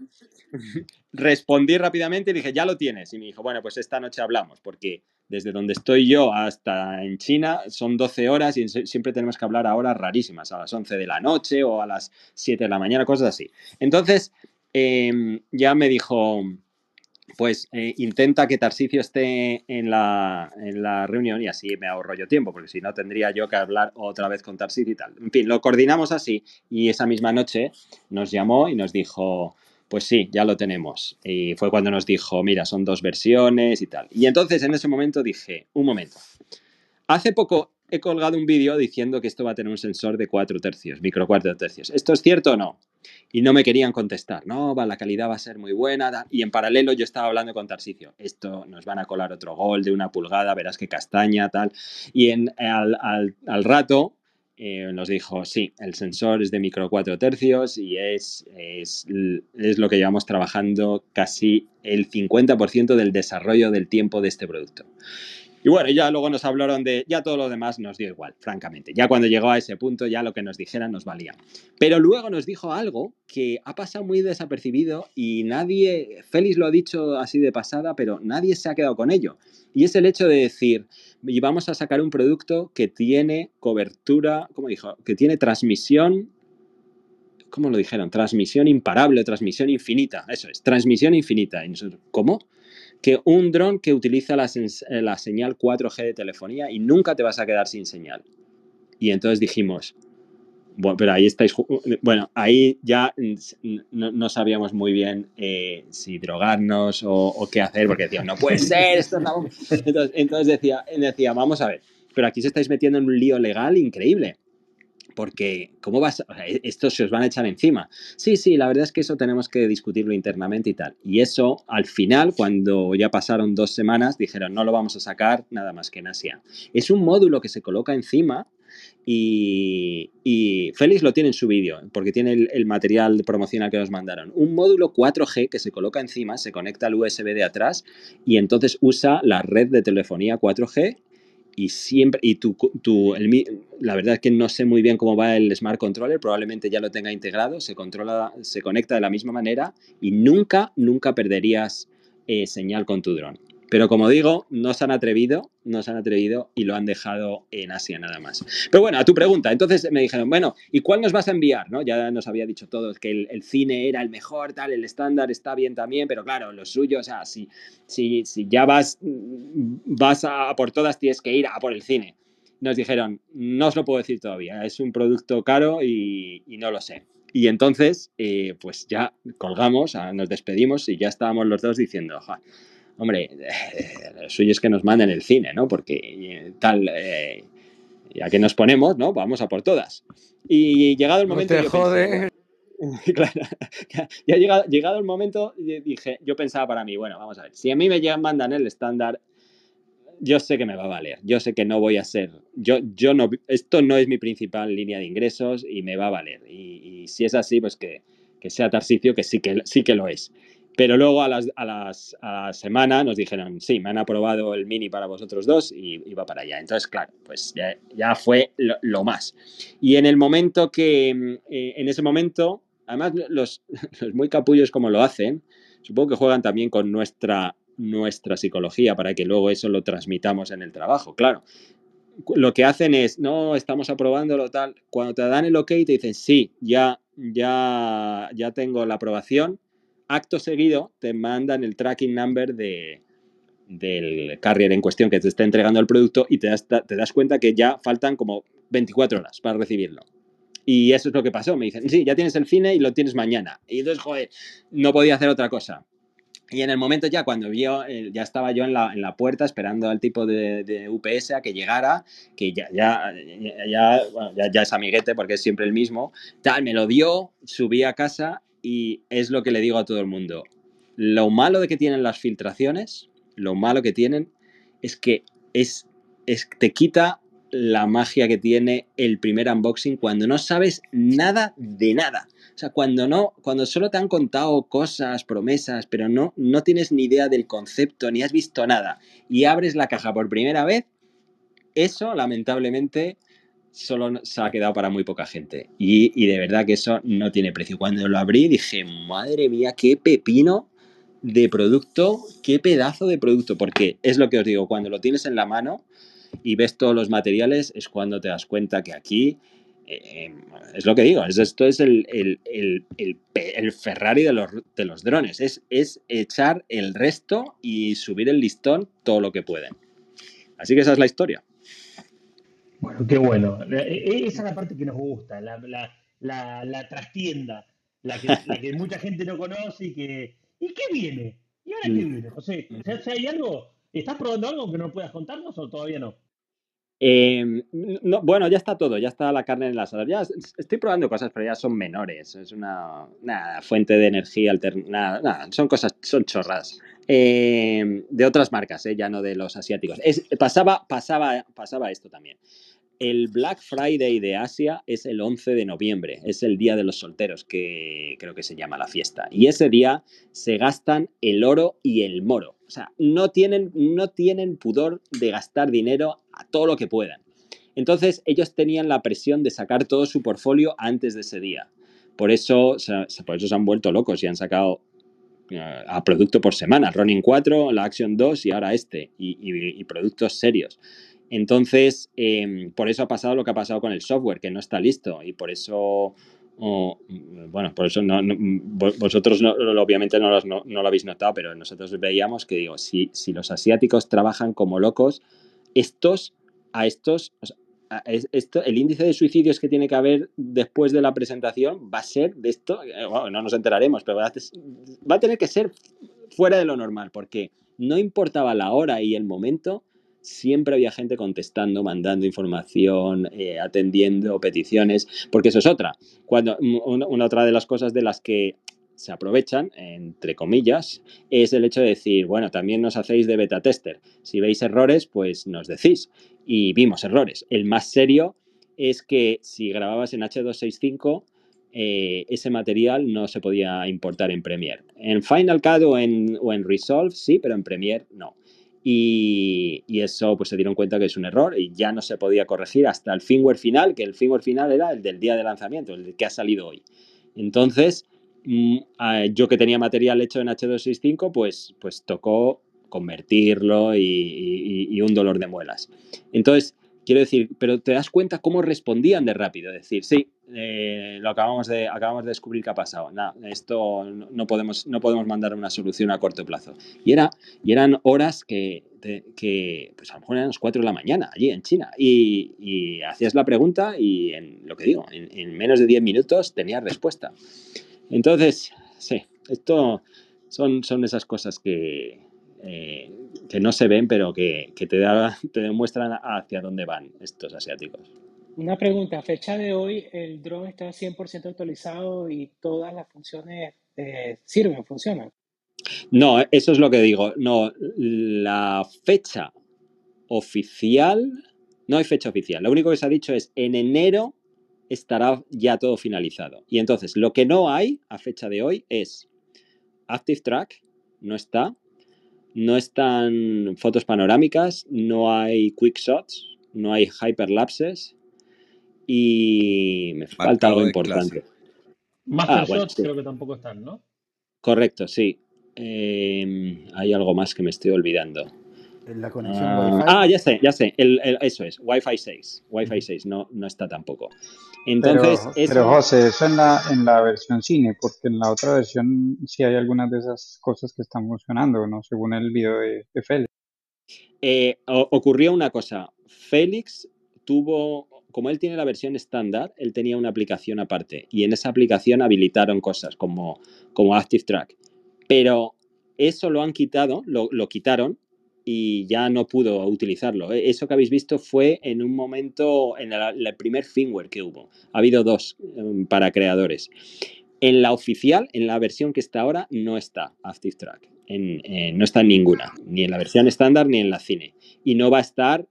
respondí rápidamente y dije, ya lo tienes. Y me dijo, bueno, pues esta noche hablamos, porque desde donde estoy yo hasta en China son 12 horas y siempre tenemos que hablar a horas rarísimas, a las 11 de la noche o a las 7 de la mañana, cosas así. Entonces, em, ya me dijo, pues eh, intenta que Tarsicio esté en la, en la, reunión y así me ahorro yo tiempo, porque si no tendría yo que hablar otra vez con Tarsicio y tal. En fin, lo coordinamos así y esa misma noche nos llamó y nos dijo, pues sí, ya lo tenemos. Y fue cuando nos dijo, mira, son dos versiones y tal. Y entonces en ese momento dije, un momento, hace poco he colgado un vídeo diciendo que esto va a tener un sensor de 4 tercios, micro 4 tercios. ¿Esto es cierto o no? Y no me querían contestar, no, va, la calidad va a ser muy buena. Y en paralelo yo estaba hablando con Tarsicio, esto nos van a colar otro gol de una pulgada, verás que castaña, tal. Y en, al, al, rato eh, nos dijo, sí, el sensor es de micro 4 tercios y es, es, es lo que llevamos trabajando casi el 50% del desarrollo del tiempo de este producto. Y bueno, ya luego nos hablaron de, ya todo lo demás nos dio igual, francamente. Ya cuando llegó a ese punto, ya lo que nos dijeran nos valía. Pero luego nos dijo algo que ha pasado muy desapercibido y nadie, Félix lo ha dicho así de pasada, pero nadie se ha quedado con ello. Y es el hecho de decir, y vamos a sacar un producto que tiene cobertura, ¿cómo dijo? Que tiene transmisión ¿cómo lo dijeron? Transmisión imparable, transmisión infinita. Eso es, transmisión infinita. ¿cómo? Que un dron que utiliza la, eh, señal 4G de telefonía y nunca te vas a quedar sin señal. Y entonces dijimos, bueno, pero ahí estáis, bueno, ahí ya no, sabíamos muy bien eh, si drogarnos o, qué hacer, porque decían, no puede ser, esto entonces, entonces decía, decía, vamos a ver, pero aquí se estáis metiendo en un lío legal increíble porque ¿cómo vas? E-, esto se os van a echar encima. Sí, sí, la verdad es que eso tenemos que discutirlo internamente y tal. Y eso, al final, cuando ya pasaron dos semanas, dijeron, no lo vamos a sacar nada más que en Asia. Es un módulo que se coloca encima y, y Félix lo tiene en su vídeo, porque tiene el, el, material promocional que nos mandaron. Un módulo 4G que se coloca encima, se conecta al USB de atrás y entonces usa la red de telefonía 4G y siempre, y tu, tu la verdad es que no sé muy bien cómo va el Smart Controller, probablemente ya lo tenga integrado, se controla, se conecta de la misma manera y nunca, nunca perderías eh, señal con tu dron. Pero como digo, no se han atrevido, no se han atrevido y lo han dejado en Asia nada más. Pero bueno, a tu pregunta, entonces me dijeron, bueno, ¿y cuál nos vas a enviar? ¿No? Ya nos había dicho todos que el, cine era el mejor, tal, el estándar está bien también, pero claro, lo suyo, o sea, si, si, si ya vas, vas a por todas, tienes que ir a por el cine. Nos dijeron, no os lo puedo decir todavía, es un producto caro y, no lo sé. Y entonces, eh, pues ya colgamos, nos despedimos y ya estábamos los dos diciendo, hombre, eh, lo suyo es que nos manden el cine, ¿no? Porque eh, tal, eh, ya que nos ponemos, ¿no? Vamos a por todas. Y llegado el momento... No te jode. claro, ya llegado, llegado el momento, dije, yo pensaba para mí, bueno, vamos a ver, si a mí me llegan, mandan el estándar, yo sé que me va a valer, yo sé que no voy a ser, yo, yo no, esto no es mi principal línea de ingresos y me va a valer. Y, si es así, pues que, que sea Tarsicio, que sí que, sí que lo es. Pero luego a, las, a, las, a la semana nos dijeron, sí, me han aprobado el mini para vosotros dos y, va para allá. Entonces, claro, pues ya, ya fue lo, más. Y en el momento que, mm, eh, en ese momento, además los, los, muy capullos como lo hacen, supongo que juegan también con nuestra, nuestra psicología para que luego eso lo transmitamos en el trabajo, claro. Lo que hacen es, no, estamos aprobándolo tal. Cuando te dan el ok, te dicen, sí, ya, ya, ya tengo la aprobación acto seguido te mandan el tracking number de, del carrier en cuestión que te está entregando el producto y te das, te das cuenta que ya faltan como 24 horas para recibirlo. Y eso es lo que pasó. Me dicen, sí, ya tienes el cine y lo tienes mañana. Y entonces, joder, no podía hacer otra cosa. Y en el momento ya, cuando vio, eh, ya estaba yo en la, en la puerta esperando al tipo de, UPS a que llegara, que ya, ya, ya, ya, ya, es amiguete porque es siempre el mismo, tal, me lo dio, subí a casa y es lo que le digo a todo el mundo. Lo malo de que tienen las filtraciones, lo malo que tienen es que es, es te quita la magia que tiene el primer unboxing cuando no sabes nada de nada. O sea, cuando no, cuando solo te han contado cosas, promesas, pero no, no tienes ni idea del concepto, ni has visto nada, y abres la caja por primera vez, eso lamentablemente solo se ha quedado para muy poca gente. Y, de verdad que eso no tiene precio. Cuando lo abrí dije, madre mía, qué pepino de producto, qué pedazo de producto, porque es lo que os digo, cuando lo tienes en la mano y ves todos los materiales, es cuando te das cuenta que aquí eh, es lo que digo, es, esto es el, Ferrari de los, drones, es, es echar el resto y subir el listón todo lo que pueden. Así que esa es la historia. Bueno, qué bueno. E, e, esa es la parte que nos gusta, la, la, la, trastienda, la que, la que mucha gente no conoce y que... ¿Y qué viene? ¿Y ahora qué viene, José? ¿hay algo? ¿Estás probando algo que no puedas contarnos o todavía no? Em, no, bueno, ya está todo, ya está la carne en el asador. Ya estoy probando cosas, pero ya son menores. Es una fuente de energía alterna. Nada, son cosas, son chorras. Em, de otras marcas, eh, ya no de los asiáticos. Pasaba, pasaba, pasaba esto también. El Black Friday de Asia es el 11 de noviembre, es el día de los solteros, que creo que se llama la fiesta. Y ese día se gastan el oro y el moro. O sea, no tienen, no tienen pudor de gastar dinero a todo lo que puedan. Entonces, ellos tenían la presión de sacar todo su portfolio antes de ese día. Por eso, por eso se han vuelto locos y han sacado eh, a producto por semana. Ronin 4, la Action 2 y ahora este. y productos serios. Entonces, em, por eso ha pasado lo que ha pasado con el software, que no está listo y por eso, bueno, por eso vosotros obviamente no lo, habéis notado, pero nosotros veíamos que digo, si, los asiáticos trabajan como locos, estos, a estos, esto, el índice de suicidios que tiene que haber después de la presentación va a ser de esto, eh, no nos enteraremos, pero va a tener que ser fuera de lo normal, porque no importaba la hora y el momento, siempre había gente contestando, mandando información, eh, atendiendo peticiones, porque eso es otra. Cuando, una, otra de las cosas de las que se aprovechan, entre comillas, es el hecho de decir, bueno, también nos hacéis de beta tester. Si veis errores, pues nos decís. Y vimos errores. El más serio es que si grababas en H265, eh, ese material no se podía importar en Premiere. En Final Cut o en, o en Resolve sí, pero en Premiere no. Y, eso pues se dieron cuenta que es un error y ya no se podía corregir hasta el firmware final, que el firmware final era el del día de lanzamiento, el que ha salido hoy. Entonces, mm, yo que tenía material hecho en H265, pues, pues tocó convertirlo y, y un dolor de muelas. Entonces, quiero decir, pero te das cuenta cómo respondían de rápido, decir, sí, eh, lo acabamos de, acabamos de descubrir que ha pasado. No, esto no podemos, no podemos mandar una solución a corto plazo. Y, era, y eran horas que, que, pues a lo mejor eran las 4 de la mañana allí en China. Y, hacías la pregunta y en lo que digo, en, menos de 10 minutos tenías respuesta. Entonces, sí, esto son, son esas cosas que, eh, que no se ven, pero que, que te, da, te demuestran hacia dónde van estos asiáticos. Una pregunta, a fecha de hoy el drone está 100% actualizado y todas las funciones eh, sirven, funcionan. No, eso es lo que digo. No, la fecha oficial, no hay fecha oficial. Lo único que se ha dicho es en enero estará ya todo finalizado. Y entonces, lo que no hay a fecha de hoy es Active Track, no está. No están fotos panorámicas, no hay quick shots, no hay hyperlapses, y me falta algo importante. Master ah, Shots creo que tampoco están, ¿no? Correcto, sí. Em, hay algo más que me estoy olvidando. La conexión ah, Wi-Fi. Ah, ya sé, ya sé. eso es, Wi-Fi 6. Wi-Fi 6 no, no está tampoco. Entonces, pero, José, eso en la, en la versión cine, porque en la otra versión sí hay algunas de esas cosas que están funcionando, ¿no? Según el video de, Félix. Eh, ocurrió una cosa. Félix tuvo como él tiene la versión estándar, él tenía una aplicación aparte y en esa aplicación habilitaron cosas como, como Active Track. Pero eso lo han quitado, lo, quitaron y ya no pudo utilizarlo. E, eso que habéis visto fue en un momento, en el, primer firmware que hubo. Ha habido dos em, para creadores. En la oficial, en la versión que está ahora, no está Active Track. no está en ninguna, ni en la versión estándar ni en la cine. Y no va a estar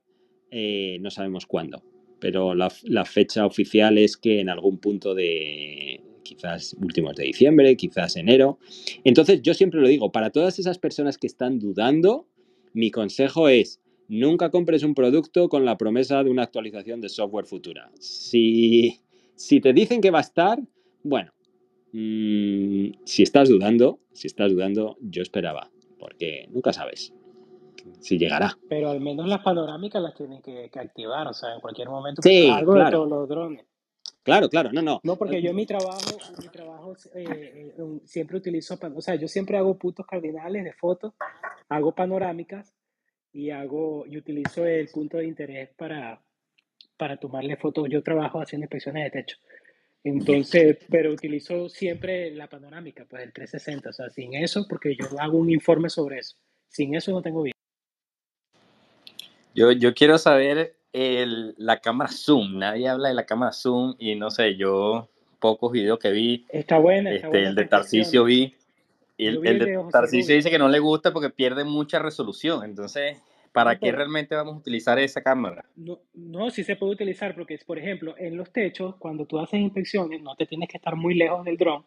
eh, no sabemos cuándo. Pero la, la fecha oficial es que en algún punto de quizás últimos de diciembre, quizás enero. Entonces yo siempre lo digo, para todas esas personas que están dudando, mi consejo es, nunca compres un producto con la promesa de una actualización de software futura. Si, si te dicen que va a estar, bueno, mm, si estás dudando, si estás dudando, yo esperaba, porque nunca sabes si llegará. Pero al menos las panorámicas las tienen que, activar, o sea, en cualquier momento. Sí, algo de todos los drones. Claro, claro, no, no. No, porque yo en mi trabajo, mi trabajo eh, eh, siempre utilizo, o sea, yo siempre hago puntos cardinales de fotos, hago panorámicas y hago y utilizo el punto de interés para, para tomarle fotos. Yo trabajo haciendo inspecciones de techo. Entonces, pero utilizo siempre la panorámica, pues el 360, o sea, sin eso, porque yo hago un informe sobre eso. Sin eso no tengo bien. Yo, yo quiero saber el, la cámara zoom. Nadie habla de la cámara zoom y no sé, yo pocos videos que vi. Está buena. este, el de Tarcisio vi. Y el, el, de Tarcisio dice que no le gusta porque pierde mucha resolución. Entonces, ¿para qué realmente vamos a utilizar esa cámara? No, no, sí se puede utilizar porque, por ejemplo, en los techos, cuando tú haces inspecciones, no te tienes que estar muy lejos del dron.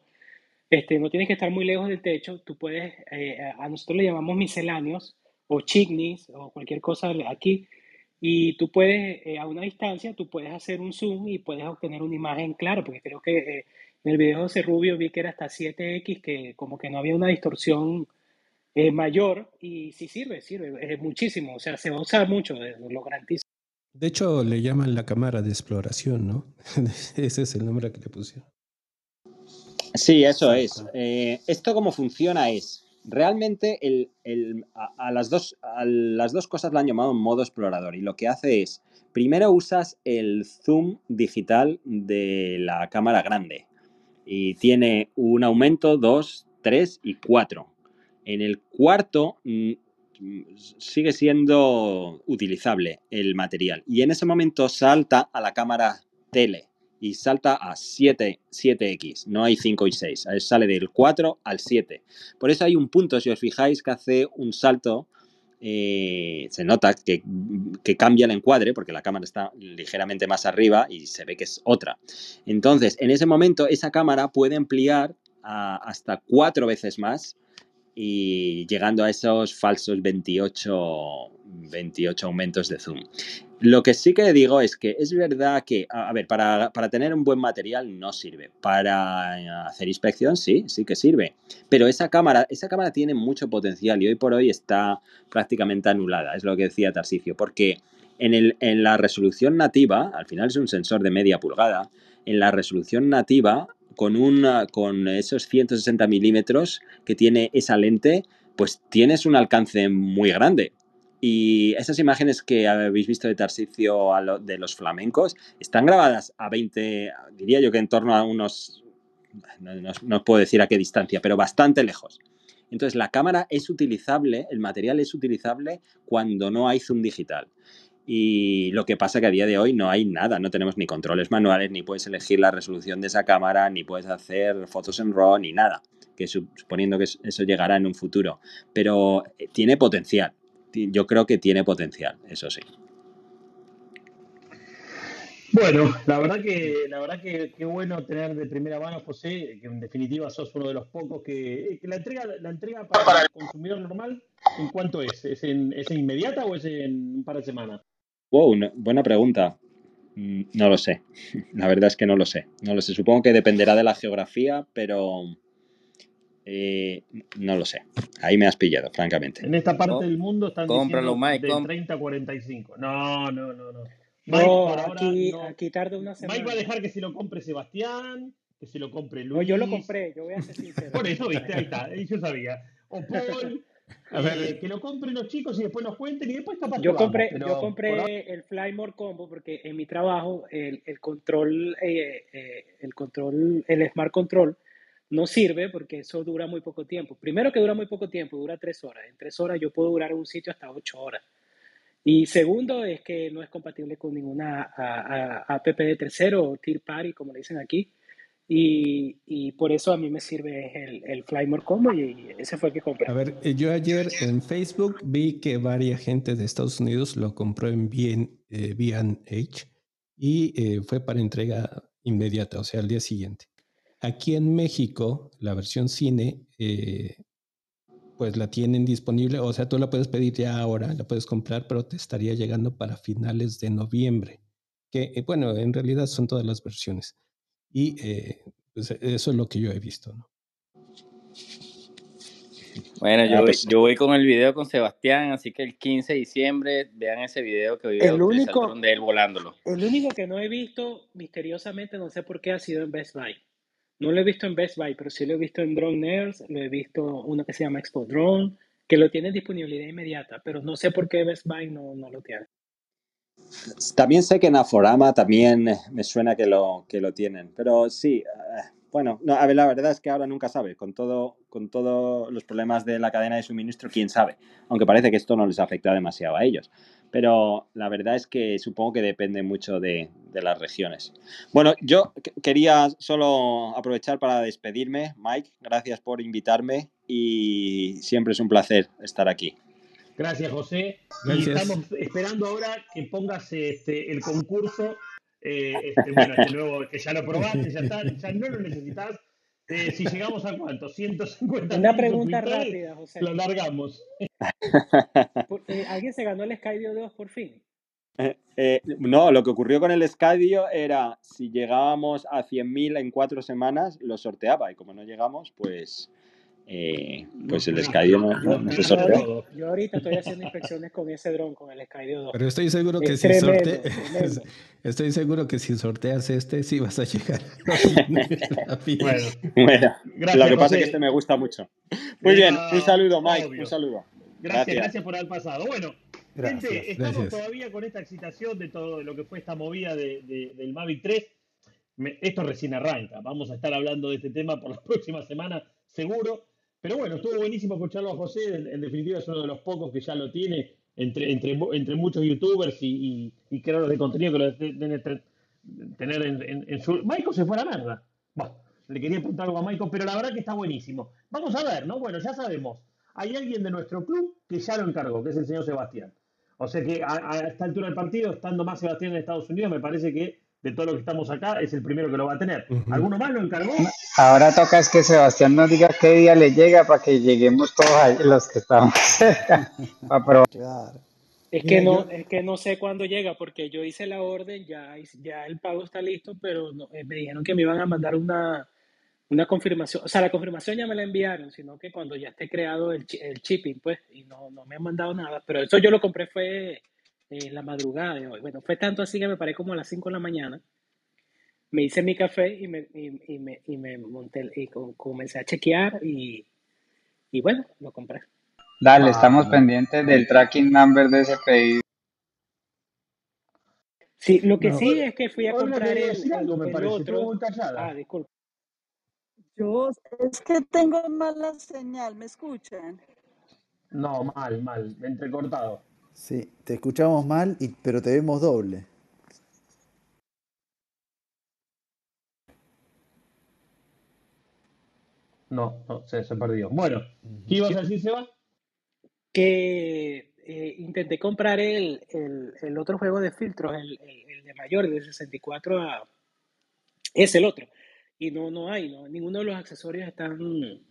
Este, no tienes que estar muy lejos del techo. Tú puedes, eh, a nosotros le llamamos misceláneos o chignis o cualquier cosa aquí y tú puedes, eh, a una distancia, tú puedes hacer un zoom y puedes obtener una imagen clara, porque creo que eh, en el video de José Rubio vi que era hasta 7X, que como que no había una distorsión eh, mayor, y sí sirve, sirve, muchísimo, o sea, se va a usar mucho, lo garantizo. De hecho, le llaman la cámara de exploración, ¿no? Ese es el nombre que le pusieron. Sí, eso es. ¿Esto cómo funciona? Es, realmente a, las dos, a las dos cosas lo han llamado modo explorador y lo que hace es, primero usas el zoom digital de la cámara grande y tiene un aumento 2, 3 y 4. En el cuarto mm, sigue siendo utilizable el material y en ese momento salta a la cámara tele y salta a 7, 7X, no hay 5 y 6, sale del 4 al 7. Por eso hay un punto, si os fijáis, que hace un salto, eh, se nota que, cambia el encuadre, porque la cámara está ligeramente más arriba y se ve que es otra. Entonces, en ese momento, esa cámara puede ampliar hasta cuatro veces más y llegando a esos falsos 28, 28 aumentos de zoom. Lo que sí que digo es que es verdad que, a ver, para, tener un buen material no sirve. Para hacer inspección sí, sí que sirve. Pero esa cámara, esa cámara tiene mucho potencial y hoy por hoy está prácticamente anulada, es lo que decía Tarsicio, porque en, el, en la resolución nativa, al final es un sensor de media pulgada, en la resolución nativa, con, una, con esos 160 milímetros que tiene esa lente, pues tienes un alcance muy grande. Y esas imágenes que habéis visto de Tarsicio de los flamencos están grabadas a 20, diría yo que en torno a unos, no, os puedo decir a qué distancia, pero bastante lejos. Entonces la cámara es utilizable, el material es utilizable cuando no hay zoom digital. Y lo que pasa que a día de hoy no hay nada, no tenemos ni controles manuales, ni puedes elegir la resolución de esa cámara, ni puedes hacer fotos en RAW, ni nada, que suponiendo que eso llegará en un futuro. Pero eh, tiene potencial, yo creo que tiene potencial, eso sí. Bueno, la verdad que la verdad que qué bueno tener de primera mano, José, que en definitiva sos uno de los pocos que, la entrega la entrega para, el consumidor normal, ¿en cuánto es? ¿Es, en, ¿Es inmediata o es en un par de semanas? Wow, buena pregunta. Mm, no lo sé. La verdad es que no lo sé. No lo sé. Supongo que dependerá de la geografía, pero eh, no lo sé. Ahí me has pillado, francamente. En esta parte del mundo están diciendo Mike, de 30 a 45. No, no, no, no. no, aquí, aquí tarda una semana. Mike va a dejar que se lo compre Sebastián, que se lo compre Luis. No, yo lo compré, yo voy a ser sincero. Por eso, viste, ahí está, yo sabía. O Paul. A ver, eh, que lo compren los chicos y después nos cuenten y después capaz yo compré yo compré el Flymore Combo porque en mi trabajo el, el control eh, eh, el control el Smart Control no sirve porque eso dura muy poco tiempo. Primero que dura muy poco tiempo, dura tres horas. En tres horas yo puedo durar en un sitio hasta ocho horas. Y segundo es que no es compatible con ninguna app de tercero o tier party, como le dicen aquí. Y, y, por eso a mí me sirve el, el Flymore Combo y ese fue el que compré. A ver, eh, yo ayer en Facebook vi que varias gente de Estados Unidos lo compró en B&H eh, y eh, fue para entrega inmediata, o sea, al día siguiente. Aquí en México, la versión cine, pues la tienen disponible, o sea, tú la puedes pedir ya ahora, la puedes comprar, pero te estaría llegando para finales de noviembre, que bueno, en realidad son todas las versiones. Y eh, pues eso es lo que yo he visto. ¿no? Bueno, yo, pues yo voy con el video con Sebastián, así que el 15 de diciembre vean ese video que el único, de él volándolo. El único que no he visto, misteriosamente, no sé por qué, ha sido en Best Buy. No lo he visto en Best Buy, pero sí lo he visto en Drone Nerds, lo he visto uno que se llama Expo Drone, que lo tiene en disponibilidad inmediata, pero no sé por qué Best Buy no, no lo tiene. También sé que en Aforama también me suena que lo, que lo tienen, pero sí, eh, bueno, no, a ver, la verdad es que ahora nunca sabe, con todo, con todos los problemas de la cadena de suministro, quién sabe, aunque parece que esto no les afecta demasiado a ellos. Pero la verdad es que supongo que depende mucho de, de las regiones. Bueno, yo quería solo aprovechar para despedirme. Mike, gracias por invitarme y siempre es un placer estar aquí. Gracias, José. Y estamos esperando ahora que pongas este, el concurso. Eh, este, bueno, este nuevo, que ya lo probaste, ya, está, ya no lo necesitas. Eh, si llegamos a cuánto, 150 Una pregunta rápida, José. Lo largamos. Eh, ¿Alguien se ganó el Skydio 2 por fin? no, lo que ocurrió con el Skydio era si llegábamos a 100.000 en cuatro semanas, lo sorteaba y como no llegamos, pues eh, pues el Skydio no, se sorteó. Yo ahorita estoy haciendo inspecciones con ese dron, con el Skydio 2. Pero estoy seguro que si sorteas, estoy seguro que si sorteas este, sí vas a llegar. bueno, bueno lo que pasa es que este me gusta mucho. Muy bien, un saludo, Mike, un saludo. Gracias, gracias, por haber pasado. Bueno, gente, estamos todavía con esta excitación de todo lo que fue esta movida de, del Mavic 3. esto recién arranca. Vamos a estar hablando de este tema por la próxima semana, seguro. Pero bueno, estuvo buenísimo escucharlo a José. En, definitiva, es uno de los pocos que ya lo tiene entre, entre, entre muchos youtubers y, y, creadores de contenido que lo deben tener en, su. Michael se fue a la mierda. Bueno, le quería preguntar algo a Michael, pero la verdad que está buenísimo. Vamos a ver, ¿no? Bueno, ya sabemos. Hay alguien de nuestro club que ya lo encargó, que es el señor Sebastián. O sea que a, a esta altura del partido, estando más Sebastián en Estados Unidos, me parece que de todo lo que estamos acá, es el primero que lo va a tener. ¿Alguno más lo encargó? Ahora toca es que Sebastián nos diga qué día le llega para que lleguemos todos ahí, los que estamos cerca. Es que, no, es que no sé cuándo llega, porque yo hice la orden, ya, ya el pago está listo, pero eh, me dijeron que me iban a mandar una, una confirmación. O sea, la confirmación ya me la enviaron, sino que cuando ya esté creado el, el shipping, pues, y no, no me han mandado nada. Pero eso yo lo compré fue en la madrugada de hoy. Bueno, fue tanto así que me paré como a las 5 de la mañana. Me hice mi café y me, y, me, y me monté y comencé a chequear y, y bueno, lo compré. Dale, ah, estamos pendientes del tracking number de ese pedido. Sí, lo que sí es que fui a comprar el, el, otro. Ah, disculpa. Yo es que tengo mala señal, ¿me escuchan? No, mal, mal, entrecortado. Sí, te escuchamos mal, y, pero te vemos doble. No, no se, se perdió. Bueno, ¿qué ibas a decir, Seba? Que eh, intenté comprar el, el, el, otro juego de filtros, el, el, de mayor, de 64 a... Es el otro. Y no, no hay, no, ninguno de los accesorios están...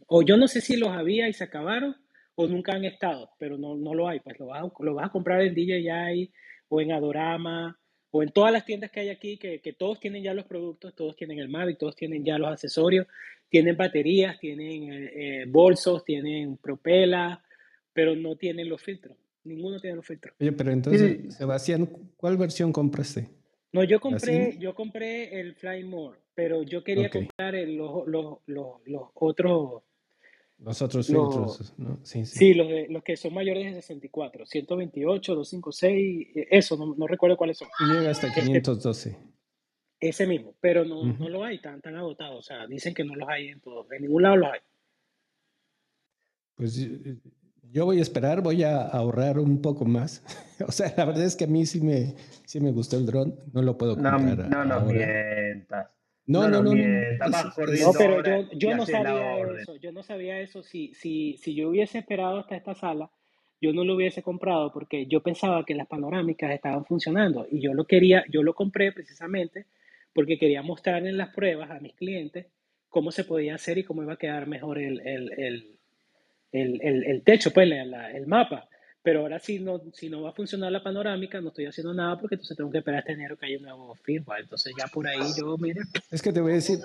O yo no sé si los había y se acabaron, o nunca han estado, pero no, no lo hay, pues lo vas, a, lo vas a comprar en DJI o en Adorama o en todas las tiendas que hay aquí, que, que, todos tienen ya los productos, todos tienen el Mavic, todos tienen ya los accesorios, tienen baterías, tienen eh, eh, bolsos, tienen propela, pero no tienen los filtros. Ninguno tiene los filtros. Oye, pero entonces, Sebastián, ¿cuál versión compraste? No, yo compré, yo compré el Fly More, pero yo quería comprar los, los, los, los otros los otros filtros, ¿no? Sí, sí. sí los, de, los, que son mayores de 64, 128, 256, eso, no, no recuerdo cuáles son. Llega hasta 512. Este, ese mismo, pero no, no lo hay, tan, tan agotado. O sea, dicen que no los hay en todo, en ningún lado los hay. Pues yo voy a esperar, voy a ahorrar un poco más. o sea, la verdad es que a mí sí me, sí me gustó el dron, no lo puedo comprar. No, no, no mientas. No, no, no. No, pero yo, yo no sabía eso. Yo no sabía eso. Si, si, si yo hubiese esperado hasta esta sala, yo no lo hubiese comprado porque yo pensaba que las panorámicas estaban funcionando y yo lo quería, yo lo compré precisamente porque quería mostrar en las pruebas a mis clientes cómo se podía hacer y cómo iba a quedar mejor el, el, el, el techo, pues el mapa. Pero ahora si no, si no va a funcionar la panorámica, no estoy haciendo nada porque entonces tengo que esperar este enero que haya un nuevo firmware. Entonces ya por ahí yo, mire. Es que te voy a decir,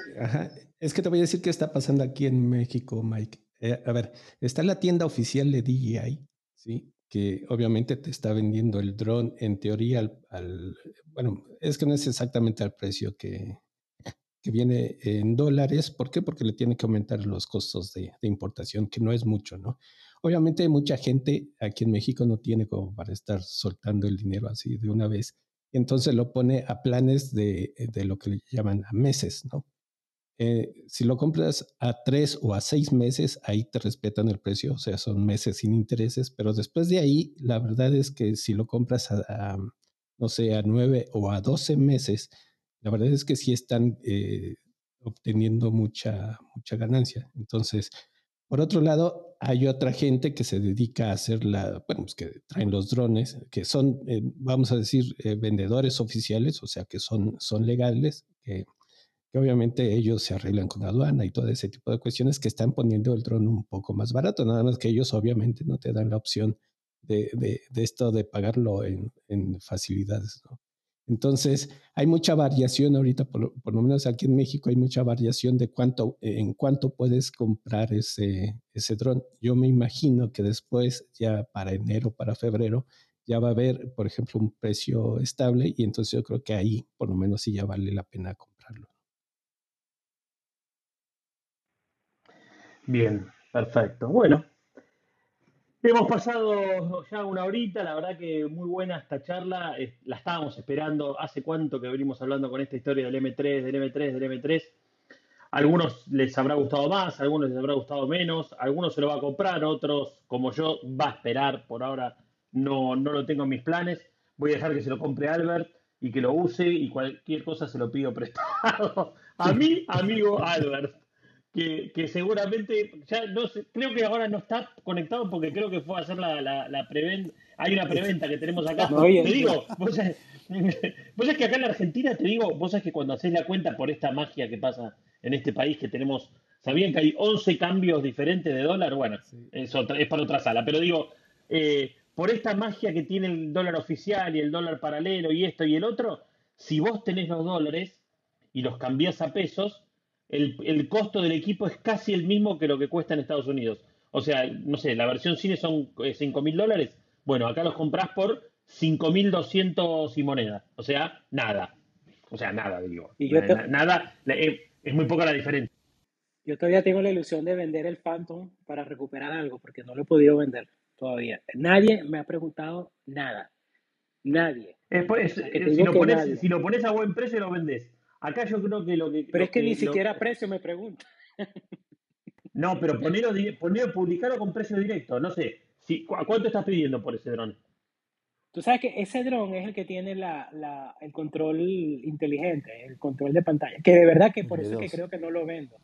es que te voy a decir qué está pasando aquí en México, Mike. Eh, a ver, está la tienda oficial de DJI, ¿sí? Que obviamente te está vendiendo el dron en teoría al, al, bueno, es que no es exactamente al precio que, que viene en dólares. ¿Por qué? Porque le tiene que aumentar los costos de, de importación, que no es mucho, ¿no? Obviamente mucha gente aquí en México no tiene como para estar soltando el dinero así de una vez. Entonces lo pone a planes de, de lo que le llaman a meses, ¿no? Eh, si lo compras a tres o a seis meses, ahí te respetan el precio, o sea, son meses sin intereses, pero después de ahí, la verdad es que si lo compras a, no sé, a nueve o a doce meses, la verdad es que sí están eh, obteniendo mucha, mucha ganancia. Entonces, por otro lado, hay otra gente que se dedica a hacer la, bueno, pues que traen los drones, que son, eh, vamos a decir, eh, vendedores oficiales, o sea, que son, son legales, que, obviamente ellos se arreglan con aduana y todo ese tipo de cuestiones que están poniendo el dron un poco más barato, nada más que ellos obviamente no te dan la opción de, de, esto de pagarlo en, en facilidades, ¿no? Entonces, hay mucha variación ahorita, por, lo menos aquí en México hay mucha variación de cuánto, en cuánto puedes comprar ese, ese dron. Yo me imagino que después, ya para enero, para febrero, ya va a haber, por ejemplo, un precio estable y entonces yo creo que ahí, por lo menos, sí ya vale la pena comprarlo. Bien, perfecto. Bueno, Hemos pasado ya una horita, la verdad que muy buena esta charla, la estábamos esperando, hace cuánto que venimos hablando con esta historia del M3, del M3, del M3. algunos les habrá gustado más, algunos les habrá gustado menos, algunos se lo va a comprar, otros como yo va a esperar, por ahora no, no lo tengo en mis planes, voy a dejar que se lo compre Albert y que lo use y cualquier cosa se lo pido prestado. A mi amigo Albert que, seguramente, ya no sé, creo que ahora no está conectado porque creo que fue a hacer la, la, preventa. Hay una preventa que tenemos acá. te digo, vos sabés, que acá en la Argentina, te digo, vos sabés que cuando haces la cuenta por esta magia que pasa en este país, que tenemos, ¿sabían que hay 11 cambios diferentes de dólar? Bueno, es, es para otra sala, pero digo, eh, por esta magia que tiene el dólar oficial y el dólar paralelo y esto y el otro, si vos tenés los dólares y los cambiás a pesos, el, costo del equipo es casi el mismo que lo que cuesta en Estados Unidos. O sea, no sé, la versión cine son 5 eh, mil dólares. Bueno, acá los compras por 5.200 y moneda. O sea, nada. O sea, nada, digo. Y yo Nada, eh, es muy poca la diferencia. Yo todavía tengo la ilusión de vender el Phantom para recuperar algo, porque no lo he podido vender todavía. Nadie me ha preguntado nada. Nadie. Pues, si, lo pones, si, lo pones, a buen precio, lo vendes. Acá yo creo que lo que. Pero es que, ni siquiera precio me pregunta. No, pero ponerlo, ponerlo, publicarlo con precio directo. No sé. Si, ¿Cuánto estás pidiendo por ese dron? Tú sabes que ese dron es el que tiene la, la, el control inteligente, el control de pantalla. Que de verdad que por eso es que creo que no lo vendo.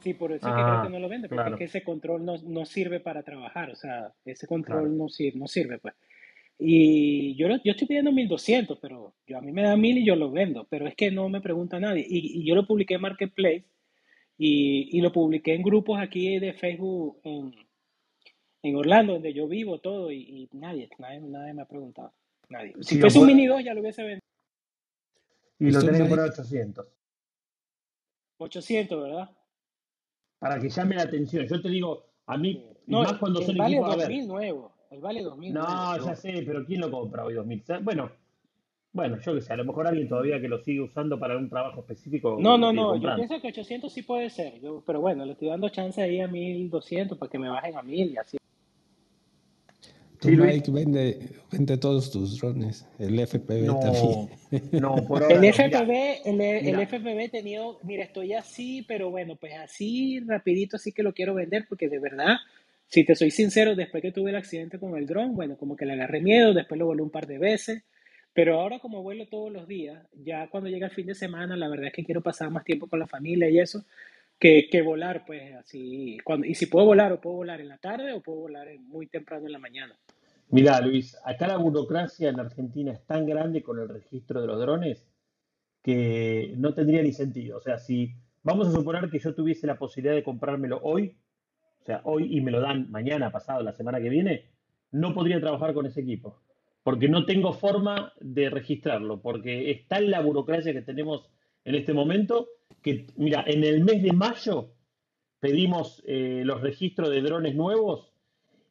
Sí, por eso es que creo ah, que no lo vendo, porque es que ese control no, no, sirve para trabajar. O sea, ese control no, sirve, no sirve, pues. Y yo, yo estoy pidiendo 1200, pero yo, a mí me da 1000 y yo lo vendo, pero es que no me pregunta nadie. Y, yo lo publiqué en Marketplace y, y, lo publiqué en grupos aquí de Facebook en, en Orlando, donde yo vivo todo, y, nadie, nadie, nadie, me ha preguntado. Nadie. Si fuese un Mini 2 ya lo hubiese vendido. Y lo tenés por 800. 800, ¿verdad? Para que llame la atención. Yo te digo, a mí, no, más cuando son vale equipos... 2000 nuevo. El vale 2000. No, ya sé, pero ¿quién lo compra hoy 2000? Bueno, bueno, yo qué sé, a lo mejor alguien todavía que lo sigue usando para un trabajo específico. No, no, no, yo pienso que 800 sí puede ser, yo, pero bueno, le estoy dando chance ahí a 1200 para que me bajen a 1000 y así. Tú, Mike, vende, vende todos tus drones, el FPV también. No, por ahora, el FPV, el, el, FPV he tenido, mira, estoy así, pero bueno, pues así rapidito sí que lo quiero vender porque de verdad si te soy sincero, después que tuve el accidente con el dron, bueno, como que le agarré miedo, después lo volé un par de veces, Pero ahora como vuelo todos los días, ya cuando llega el fin de semana, la verdad es que quiero pasar más tiempo con la familia y eso, que, que volar, pues así. Cuando, y si puedo volar, o puedo volar en la tarde o puedo volar muy temprano en la mañana. Mira, Luis, acá la burocracia en Argentina es tan grande con el registro de los drones que no tendría ni sentido. O sea, si vamos a suponer que yo tuviese la posibilidad de comprármelo hoy, sea, hoy y me lo dan mañana, pasado, la semana que viene, no podría trabajar con ese equipo, porque no tengo forma de registrarlo, porque está en la burocracia que tenemos en este momento, que, mira, en el mes de mayo pedimos eh, los registros de drones nuevos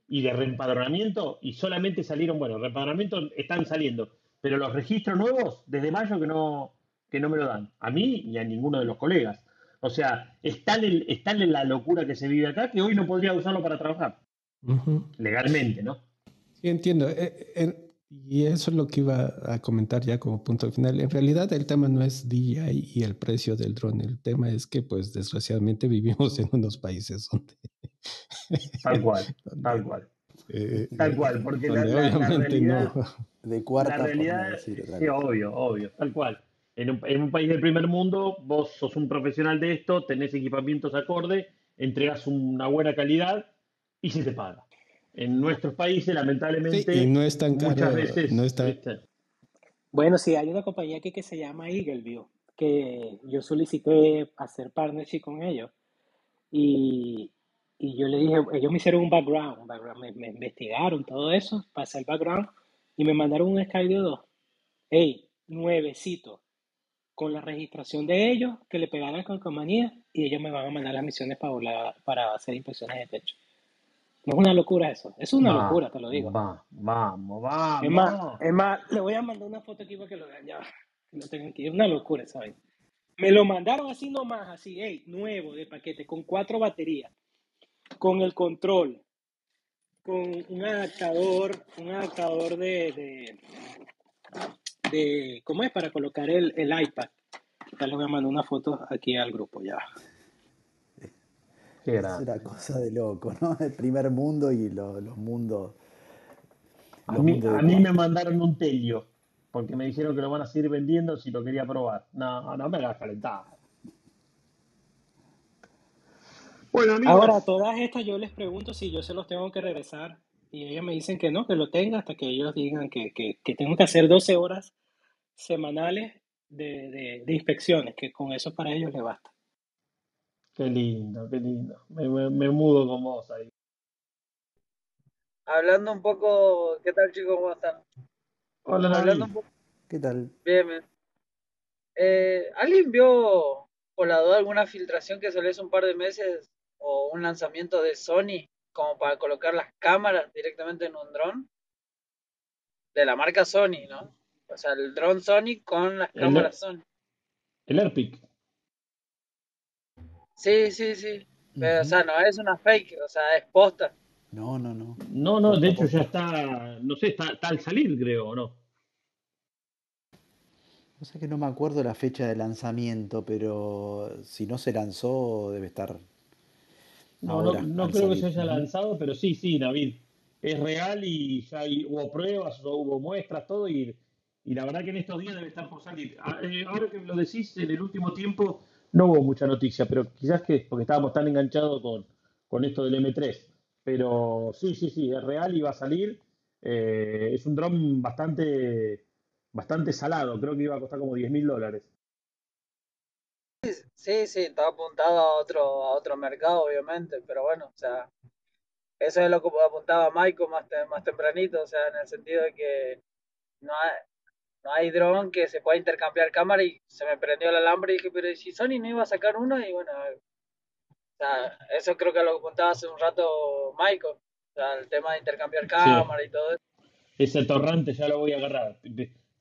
y de reempadronamiento y solamente salieron, bueno, reempadronamiento están saliendo, pero los registros nuevos desde mayo que no, que no me lo dan, a mí y a ninguno de los colegas. O sea, está en, la locura que se vive acá que hoy no podría usarlo para trabajar. Legalmente, ¿no? Sí, entiendo. Eh, y eso es lo que iba a comentar ya como punto final. En realidad el tema no es DJI y el precio del dron. El tema es que, pues, desgraciadamente vivimos en unos países donde... Tal cual, tal cual. Eh, tal cual, porque la, realidad, de cuarta la realidad es, obvio, obvio, tal cual. En un, en un, país del primer mundo, vos sos un profesional de esto, tenés equipamientos acorde, entregas una buena calidad y se te paga en nuestros países, lamentablemente, y no es tan muchas veces. No Bueno, sí, hay una compañía aquí que se llama Eagleview, que yo solicité hacer partnership con ellos. Y, y yo le dije, ellos me hicieron un background, me, investigaron todo eso, pasé el background y me mandaron un Skydio 2. Hey, nuevecito, con la registración de ellos, que le pegaran con compañía y ellos me van a mandar las misiones para, volar, para hacer inspecciones de techo. No es una locura eso. Es una locura, te lo digo. vamos, vamos. Es más, es más, le voy a mandar una foto aquí para que lo vean ya. Lo tengo aquí. Es una locura, ¿sabes? Me lo mandaron así nomás, así, hey, nuevo de paquete, con cuatro baterías, con el control, con un adaptador, un adaptador de, de, ¿cómo es? Para colocar el, el iPad. Ya le voy a mandar una foto aquí al grupo, ya. Era cosa de loco, ¿no? El primer mundo y los mundos. a, mí, a mí, me mandaron un telio, porque me dijeron que lo van a seguir vendiendo si lo quería probar. No, no me hagas calentar. Bueno, amigos. Ahora, todas estas yo les pregunto si yo se los tengo que regresar. Y ellos me dicen que no, que lo tenga hasta que ellos digan que, que, que tengo que hacer 12 horas semanales de, de, de inspecciones, que con eso para ellos les basta. Qué lindo, qué lindo. Me, me, mudo con vos ahí. Hablando un poco, ¿qué tal chicos? ¿Cómo están? Hola, Hablando un poco. ¿Qué tal? Bien, bien. Eh, ¿Alguien vio por la duda alguna filtración que salió hace un par de meses o un lanzamiento de Sony como para colocar las cámaras directamente en un dron? De la marca Sony, ¿no? O sea, el dron Sony con las cámaras Sony. El AirPic. Sí, sí, sí. Pero, o sea, no es una fake, o sea, es posta. No, no, no. No, no, de hecho ya está, no sé, está, al salir, creo, ¿o no? No sé que no me acuerdo la fecha de lanzamiento, pero si no se lanzó, debe estar. No, no, no creo que se haya lanzado, pero sí, sí, David. Es real y ya hubo pruebas, hubo muestras, todo, y, y la verdad que en estos días debe estar por salir. Ah, eh, ahora que lo decís, en el último tiempo no hubo mucha noticia, pero quizás que porque estábamos tan enganchados con, con esto del M3. Pero sí, sí, sí, es real y va a salir. Eh, es un dron bastante, bastante salado, creo que iba a costar como 10 mil dólares. Sí, sí, está apuntado a otro, a otro mercado, obviamente, pero bueno, o sea, eso es lo que apuntaba Michael más, más tempranito, o sea, en el sentido de que no hay, no hay dron que se pueda intercambiar cámara y se me prendió el alambre y dije, pero si Sony no iba a sacar uno? Y bueno, o sea, eso creo que lo contaba hace un rato Michael, o sea, el tema de intercambiar cámara y todo eso. Ese torrante ya lo voy a agarrar.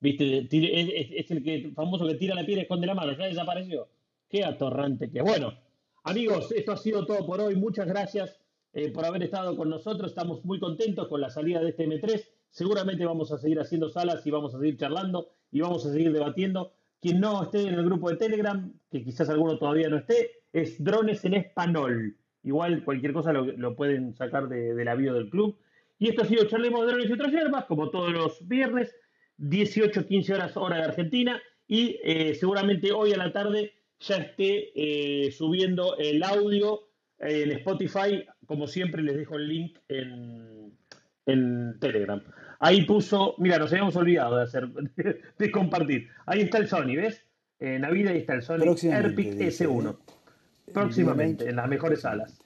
Viste, es, el que famoso que tira la piedra y esconde la mano, ya desapareció. Qué atorrante que. Bueno, amigos, esto ha sido todo por hoy. Muchas gracias eh, por haber estado con nosotros. Estamos muy contentos con la salida de este M3. Seguramente vamos a seguir haciendo salas y vamos a seguir charlando y vamos a seguir debatiendo. Quien no esté en el grupo de Telegram, que quizás alguno todavía no esté, es Drones en Español. Igual cualquier cosa lo, pueden sacar de, del avión del club. Y esto ha sido Charlemos de Drones y otras hierbas, como todos los viernes. 18, 15 horas hora de Argentina y eh, seguramente hoy a la tarde ya esté eh, subiendo el audio en Spotify. Como siempre les dejo el link en, en Telegram. Ahí puso, mira, nos habíamos olvidado de hacer, de, compartir. Ahí está el Sony, ¿ves? En la vida ahí está el Sony Airpic S1. Próximamente, en las mejores salas.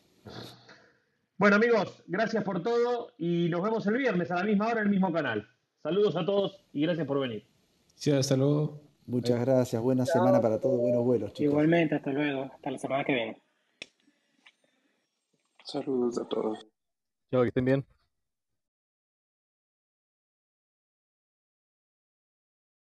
Bueno amigos, gracias por todo y nos vemos el viernes a la misma hora en el mismo canal. Saludos a todos y gracias por venir. Sí, hasta luego. Muchas gracias, buena semana para todos, buenos vuelos. Chicos. Igualmente, hasta luego, hasta la semana que viene. Saludos a todos. Chao, que estén bien.